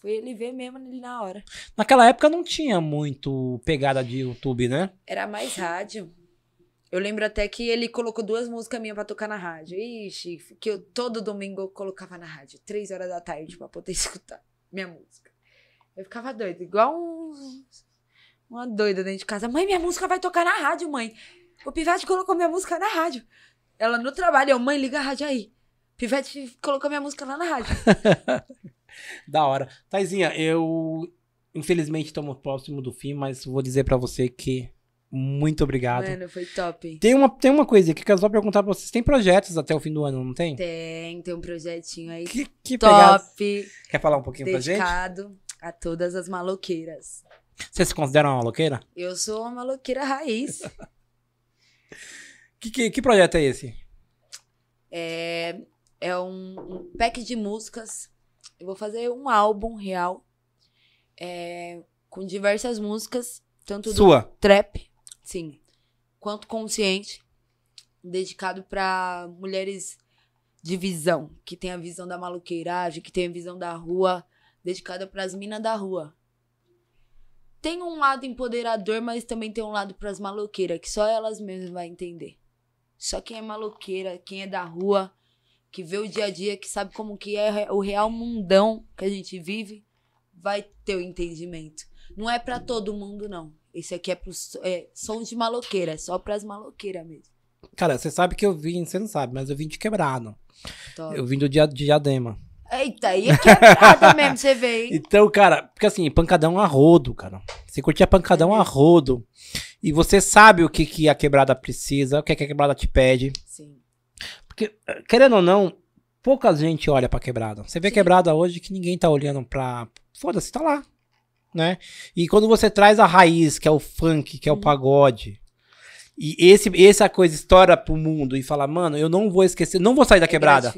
Foi ele ver mesmo ali na hora. Naquela época não tinha muito pegada de YouTube, né? Era mais rádio. Eu lembro até que ele colocou duas músicas minhas pra tocar na rádio. Ixi, que eu todo domingo eu colocava na rádio, três horas da tarde, pra poder escutar minha música. Eu ficava doida, igual um, uma doida dentro de casa. Mãe, minha música vai tocar na rádio, mãe. O Pivete colocou minha música na rádio. Ela no trabalho, eu, mãe, liga a rádio aí. Pivete colocou minha música lá na rádio. Da hora. Taizinha, eu infelizmente estamos próximo do fim, mas vou dizer pra você que muito obrigado. Mano, foi top. Tem uma, tem uma coisa aqui que eu quero só perguntar pra vocês. Tem projetos até o fim do ano, não tem? Tem, tem um projetinho aí Que, que top, Quer falar um pouquinho pra gente? dedicado a todas as maloqueiras. Você se considera uma maloqueira? Eu sou uma maloqueira raiz. Que, que, que projeto é esse? É, é um, um pack de músicas. Eu vou fazer um álbum real é, com diversas músicas, tanto do Sua. trap, sim, quanto consciente, dedicado para mulheres de visão, que tem a visão da maluqueiragem, que tem a visão da rua, dedicada para as minas da rua. Tem um lado empoderador, mas também tem um lado para as maloqueiras, que só elas mesmas vão entender. Só quem é maloqueira, quem é da rua, que vê o dia a dia, que sabe como que é o real mundão que a gente vive, vai ter o entendimento. Não é pra todo mundo, não. Esse aqui é pro é, som de maloqueira, é só pras maloqueiras mesmo. Cara, você sabe que eu vim, você não sabe, mas eu vim de quebrado. Top. Eu vim do dia de diadema. Eita, aí é quebrada mesmo, você vê, hein? Então, cara, porque assim, pancadão a rodo, cara. Você curtia pancadão a rodo. E você sabe o que, que a quebrada precisa, o que, que a quebrada te pede. Sim. Porque, querendo ou não, pouca gente olha pra quebrada. Você vê Sim. quebrada hoje que ninguém tá olhando pra. Foda-se, tá lá. Né? E quando você traz a raiz, que é o funk, que é o Uhum. pagode. E esse, essa coisa estoura pro mundo e fala, mano, eu não vou esquecer, não vou sair da É quebrada.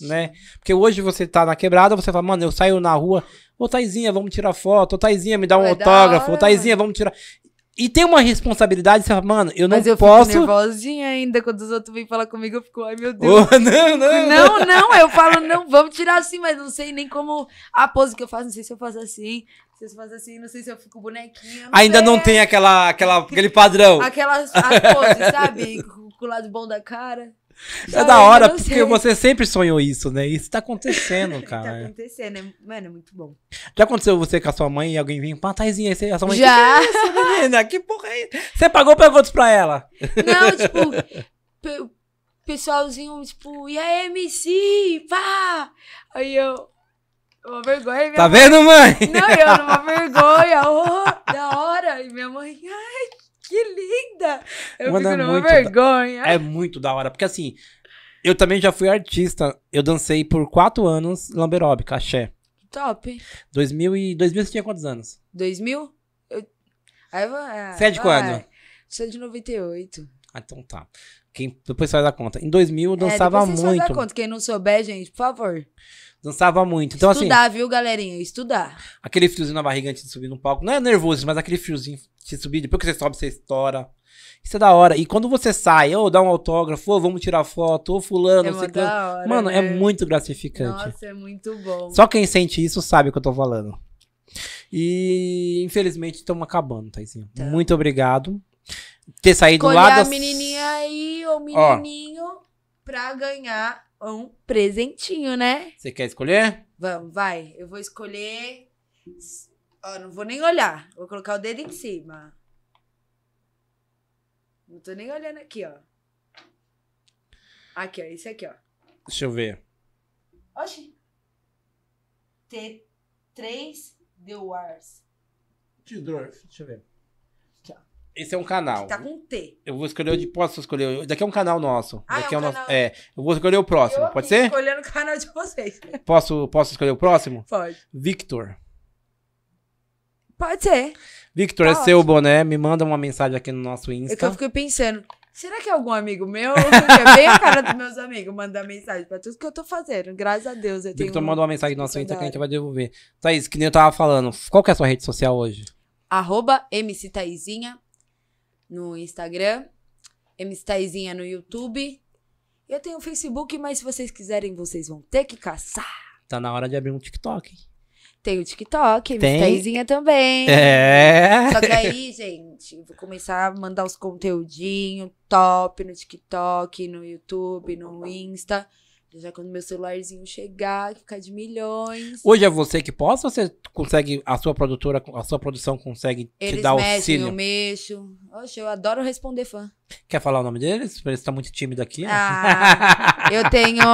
né? Porque hoje você tá na quebrada, você fala, mano, eu saio na rua, ô Taizinha, vamos tirar foto, ô Taizinha, me dá um É autógrafo, ô Taizinha, vamos tirar. E tem uma responsabilidade, você fala, mano, eu não Mas eu posso. fico nervosinha ainda quando os outros vêm falar comigo, eu fico, ai meu Deus. Ô, não, não, Não, não, eu falo, não, vamos tirar assim, mas não sei nem como a pose que eu faço, não sei se eu faço assim, se eu faço assim, não sei se eu fico bonequinha. Ainda sei. não tem aquela, aquela, aquele padrão. Aquelas as poses, sabe? Com o lado bom da cara. É da hora, porque você sempre sonhou isso, né? Isso tá acontecendo, Tá cara. acontecendo, é- mano, é muito bom. Já aconteceu você com a sua mãe e alguém vinha, pá, Taizinha, aí a sua mãe. Já. Que, é isso, menina? Que porra é isso? Você pagou perguntas pra ela. Não, tipo, pe- pessoalzinho, tipo, e aí, MC, pá! Aí eu, uma vergonha, minha Tá vendo, mãe? Não, eu numa vergonha, oh, da hora. E minha mãe, ai, que linda! Eu Mano, é fico numa muito da- vergonha. É muito da hora, porque assim, eu também já fui artista. Eu dancei por quatro anos lamberóbica, axé. Top. 2000 e 2000 você tinha quantos anos? 2000? Eu... Aí eu vou... ah, Você é de vai. quando? Sou de 98. Ah, então tá. Quem, depois você vai dar conta. Em 2000 eu dançava é, depois vocês muito. Dar conta. Quem não souber, gente, por favor. Dançava muito. Então, assim, estudar, viu, galerinha? Estudar. aquele friozinho na barriga antes de subir no palco. Não é nervoso, mas aquele friozinho de subir. Depois que você sobe, você estoura. Isso é da hora. E quando você sai, ou dá um autógrafo, ou vamos tirar foto, ou fulano, é ciclano. hora, Mano, é né? muito gratificante. Nossa, é muito bom. Só quem sente isso sabe o que eu tô falando. E infelizmente estamos acabando, Taizinho. Tá. Muito obrigado. Ter saído Escolher lá a das... menininha aí, ou Ó. menininho, pra ganhar um presentinho, né? Você quer escolher? Vamos, vai. Eu vou escolher. Ó, não vou nem olhar. Vou colocar o dedo em cima. Não tô nem olhando aqui, ó. Aqui, ó. Esse aqui, ó. Deixa eu ver. Oxi. T3 The Wars. Deixa eu ver. Esse é um canal. Tá com T. Eu vou escolher o. Posso escolher? Daqui é um canal nosso. Ah, Daqui é é, um nosso. canal. É. Eu vou escolher o próximo. Eu Pode ser? Escolhendo o canal de vocês. Posso, posso escolher o próximo? Pode. Victor. Pode ser. Victor, Tá é seu boné. Me manda uma mensagem aqui no nosso É que eu Insta. fiquei pensando, será que é algum amigo meu? É bem a cara dos meus amigos mandar mensagem pra tudo que eu tô fazendo. Graças a Deus eu tenho. Victor manda uma mensagem no nosso é Insta que a gente vai devolver. Thaís, que nem eu tava falando. Qual que é a sua rede social hoje? Arroba MC Taizinha no Instagram. MC Taizinha no YouTube. Eu tenho o Facebook, mas se vocês quiserem, vocês vão ter que caçar. Tá na hora de abrir um TikTok. hein? Tem o TikTok, Tem. Também. É. Só que aí, gente, vou começar a mandar os conteúdinhos top no TikTok, no YouTube, no Insta. Já quando meu celularzinho chegar, ficar de milhões. Hoje é você que posta ou você consegue, a sua produtora, a sua produção consegue te Eles dar mexem, auxílio? eu mexo. Oxe, eu adoro responder fã. Quer falar o nome deles? Ele está muito tímido aqui. né? Ah, eu tenho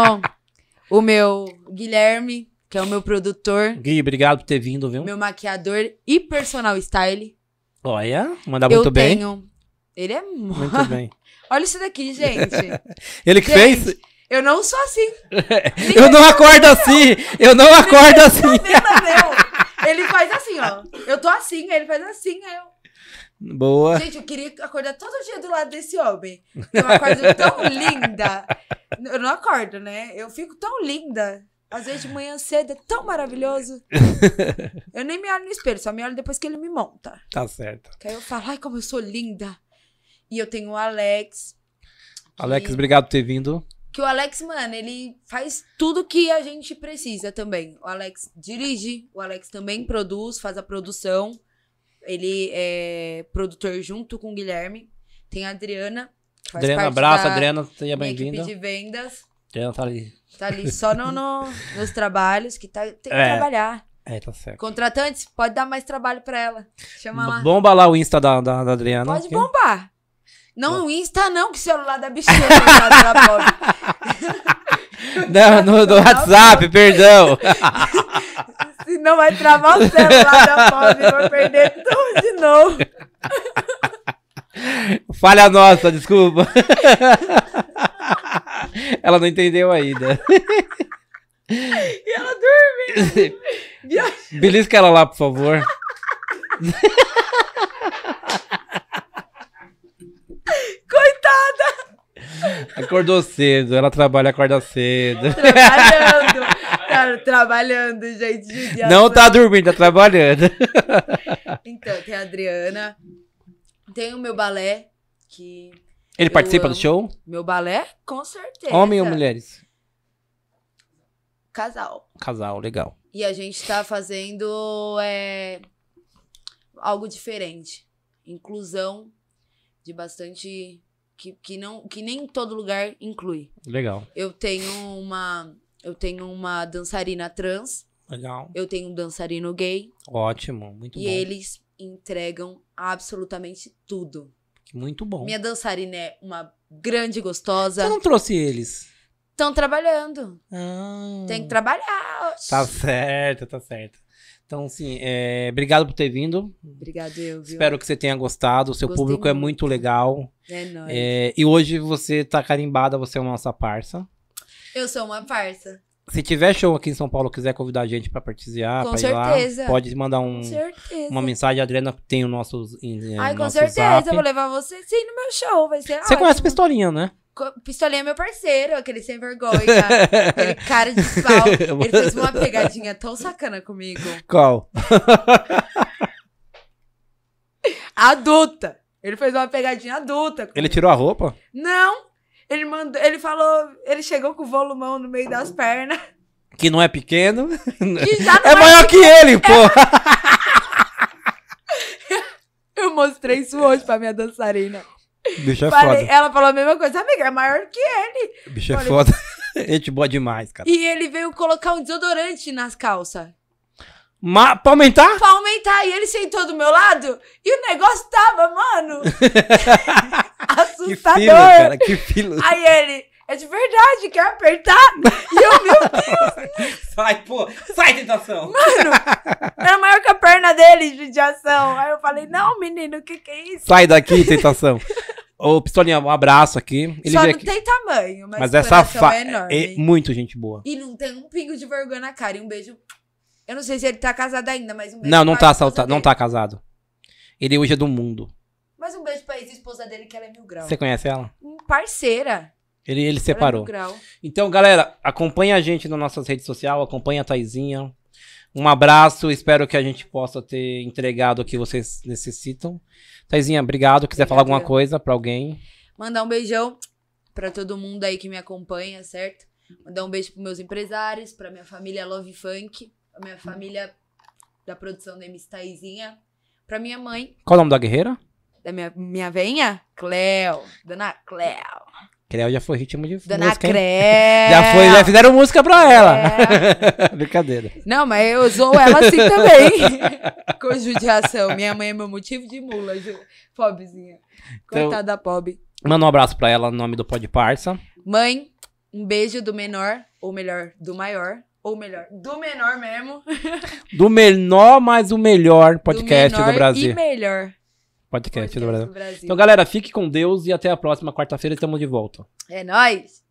o meu Guilherme, que é o meu produtor, Gui, obrigado por ter vindo, viu? meu maquiador e personal style. Olha, manda eu muito bem. tenho. Ele é. Muito bem. Olha isso daqui, gente. Ele que Gente, fez? Eu não sou assim. Eu não acordo assim! Eu não acordo assim! Meu? Ele faz assim, ó. Eu tô assim, ele faz assim, aí eu. Boa. Gente, eu queria acordar todo dia do lado desse homem. Eu acordo tão linda. Eu não acordo, né? Eu fico tão linda. Às vezes de manhã cedo é tão maravilhoso. Eu nem me olho no espelho, só me olho depois que ele me monta. Tá certo. Que aí eu falo, ai, como eu sou linda. E eu tenho o Alex. que- Alex, obrigado por ter vindo. Que o Alex, mano, ele faz tudo que a gente precisa também. O Alex dirige, o Alex também produz, faz a produção. Ele é produtor junto com o Guilherme. Tem a Adriana, Adriana, abraço, Adriana, seja bem-vinda. de vendas. Adriana tá ali. Tá ali só no, no- nos trabalhos, que tá, tem que É. trabalhar. É, tá certo. Contratantes, pode dar mais trabalho pra ela. Chama lá. Bomba lá o Insta da, da, da Adriana. Pode aqui. bombar. Não, o Insta não, que o celular da bichinha. coitada da pobre. Não, no, no WhatsApp, perdão. Senão vai travar o celular da pobre e vai perder tudo de novo. Falha nossa, desculpa. Ela não entendeu ainda. E ela dorme. Belisca ela lá, por favor. Coitada. Acordou cedo, ela trabalha, acorda cedo. Trabalhando. Tá trabalhando, gente. Não tá dormindo, tá trabalhando. Então, tem a Adriana. Tem o meu balé, que... Ele participa do amo. show? Meu balé, com certeza. Homem ou mulheres? Casal. Casal, legal. E a gente tá fazendo é, algo diferente. Inclusão de bastante que, que, não, que nem todo lugar inclui. Legal. Eu tenho uma. Eu tenho uma dançarina trans, Legal. eu tenho um dançarino gay, Ótimo. Muito e bom. eles entregam absolutamente tudo. Muito bom. Minha dançarina é uma grande gostosa. Você não trouxe eles? Estão trabalhando. Ah, Tem que trabalhar. Tá certo, tá certo. Então, sim, é, obrigado por ter vindo. Obrigado, eu, viu? Espero que você tenha gostado. O seu Gostei público é muito. muito legal. É nóis. É, e hoje você tá carimbada, você é uma nossa parça. Eu sou uma parça. Se tiver show aqui em São Paulo, quiser convidar a gente pra prestigiar, Com pra ir lá, pode mandar um, Com uma mensagem. A Adriana tem o nosso, Ai, com nosso certeza. zap. Eu vou levar você sim no meu show. Vai ser Você conhece ótimo. Pistolinha, né? Pistolinha é meu parceiro, aquele sem vergonha. aquele cara de pau. Ele fez uma pegadinha tão sacana comigo. Qual? Adulta. Ele fez uma pegadinha adulta. comigo. Ele tirou a roupa? Não. Ele mandou. Ele falou. Ele chegou com o volumão no meio das pernas. Que não é pequeno. Que já não É maior que ele, pô! Eu mostrei isso hoje pra minha dançarina. Bicho é Falei- foda. ela falou a mesma coisa. Amiga, é maior que ele. Bicho é falei- foda. Gente boa demais, cara. E ele veio colocar um desodorante nas calças. Ma pra aumentar? Pra aumentar. E ele sentou do meu lado. E o negócio tava, mano. Que assustador. filo, cara. Que filo. Aí ele, é de verdade, quer apertar? E eu, meu Sai, pô. Sai, tentação. era maior que a perna dele, judiação. Aí eu falei, não, menino, o que que é isso? Sai daqui, tentação. Ô, Pistolinha, um abraço aqui. Ele Só não aqui. tem tamanho, mas, Mas o é safado. é enorme. É muito gente boa. E não tem um pingo de vergonha na cara. E um beijo. Eu não sei se ele tá casado ainda, mas um beijo Não, não tá, assalta- não tá casado. Ele hoje é do mundo. Mas um beijo pra ex-esposa dele, que ela é mil graus. Você conhece ela? Um Parceira. Ele, ele é separou. grau. Então, galera, acompanha a gente nas nossas redes sociais, acompanha a Taizinha. Um abraço, espero que a gente possa ter entregado o que vocês necessitam. Taizinha, obrigado. Quiser falar alguma coisa pra alguém. Mandar um beijão pra todo mundo aí que me acompanha, certo? Mandar um beijo pros meus empresários, pra minha família Love Funk, pra minha família da produção da MC Taizinha, pra minha mãe, Qual o nome da guerreira? da minha, minha veinha, Cleo, Dona Cleo. Creu já foi ritmo de Dona música? Cleo. Já foi, já fizeram música pra ela. É. Brincadeira. Não, mas eu zoo ela assim também. Com judiação. Minha mãe é meu motivo de mula, ju... pobrezinha. Então- Coitada da pobre. Manda um abraço pra ela no nome do Pode Parça. Mãe, um beijo do menor, ou melhor, do maior, ou melhor, do menor mesmo. Do menor, mas o melhor podcast do, menor Brasil. E melhor. Podcast, podcast do Brasil. do Brasil. Então, galera, fique com Deus e até a próxima quarta-feira estamos de volta. É nóis.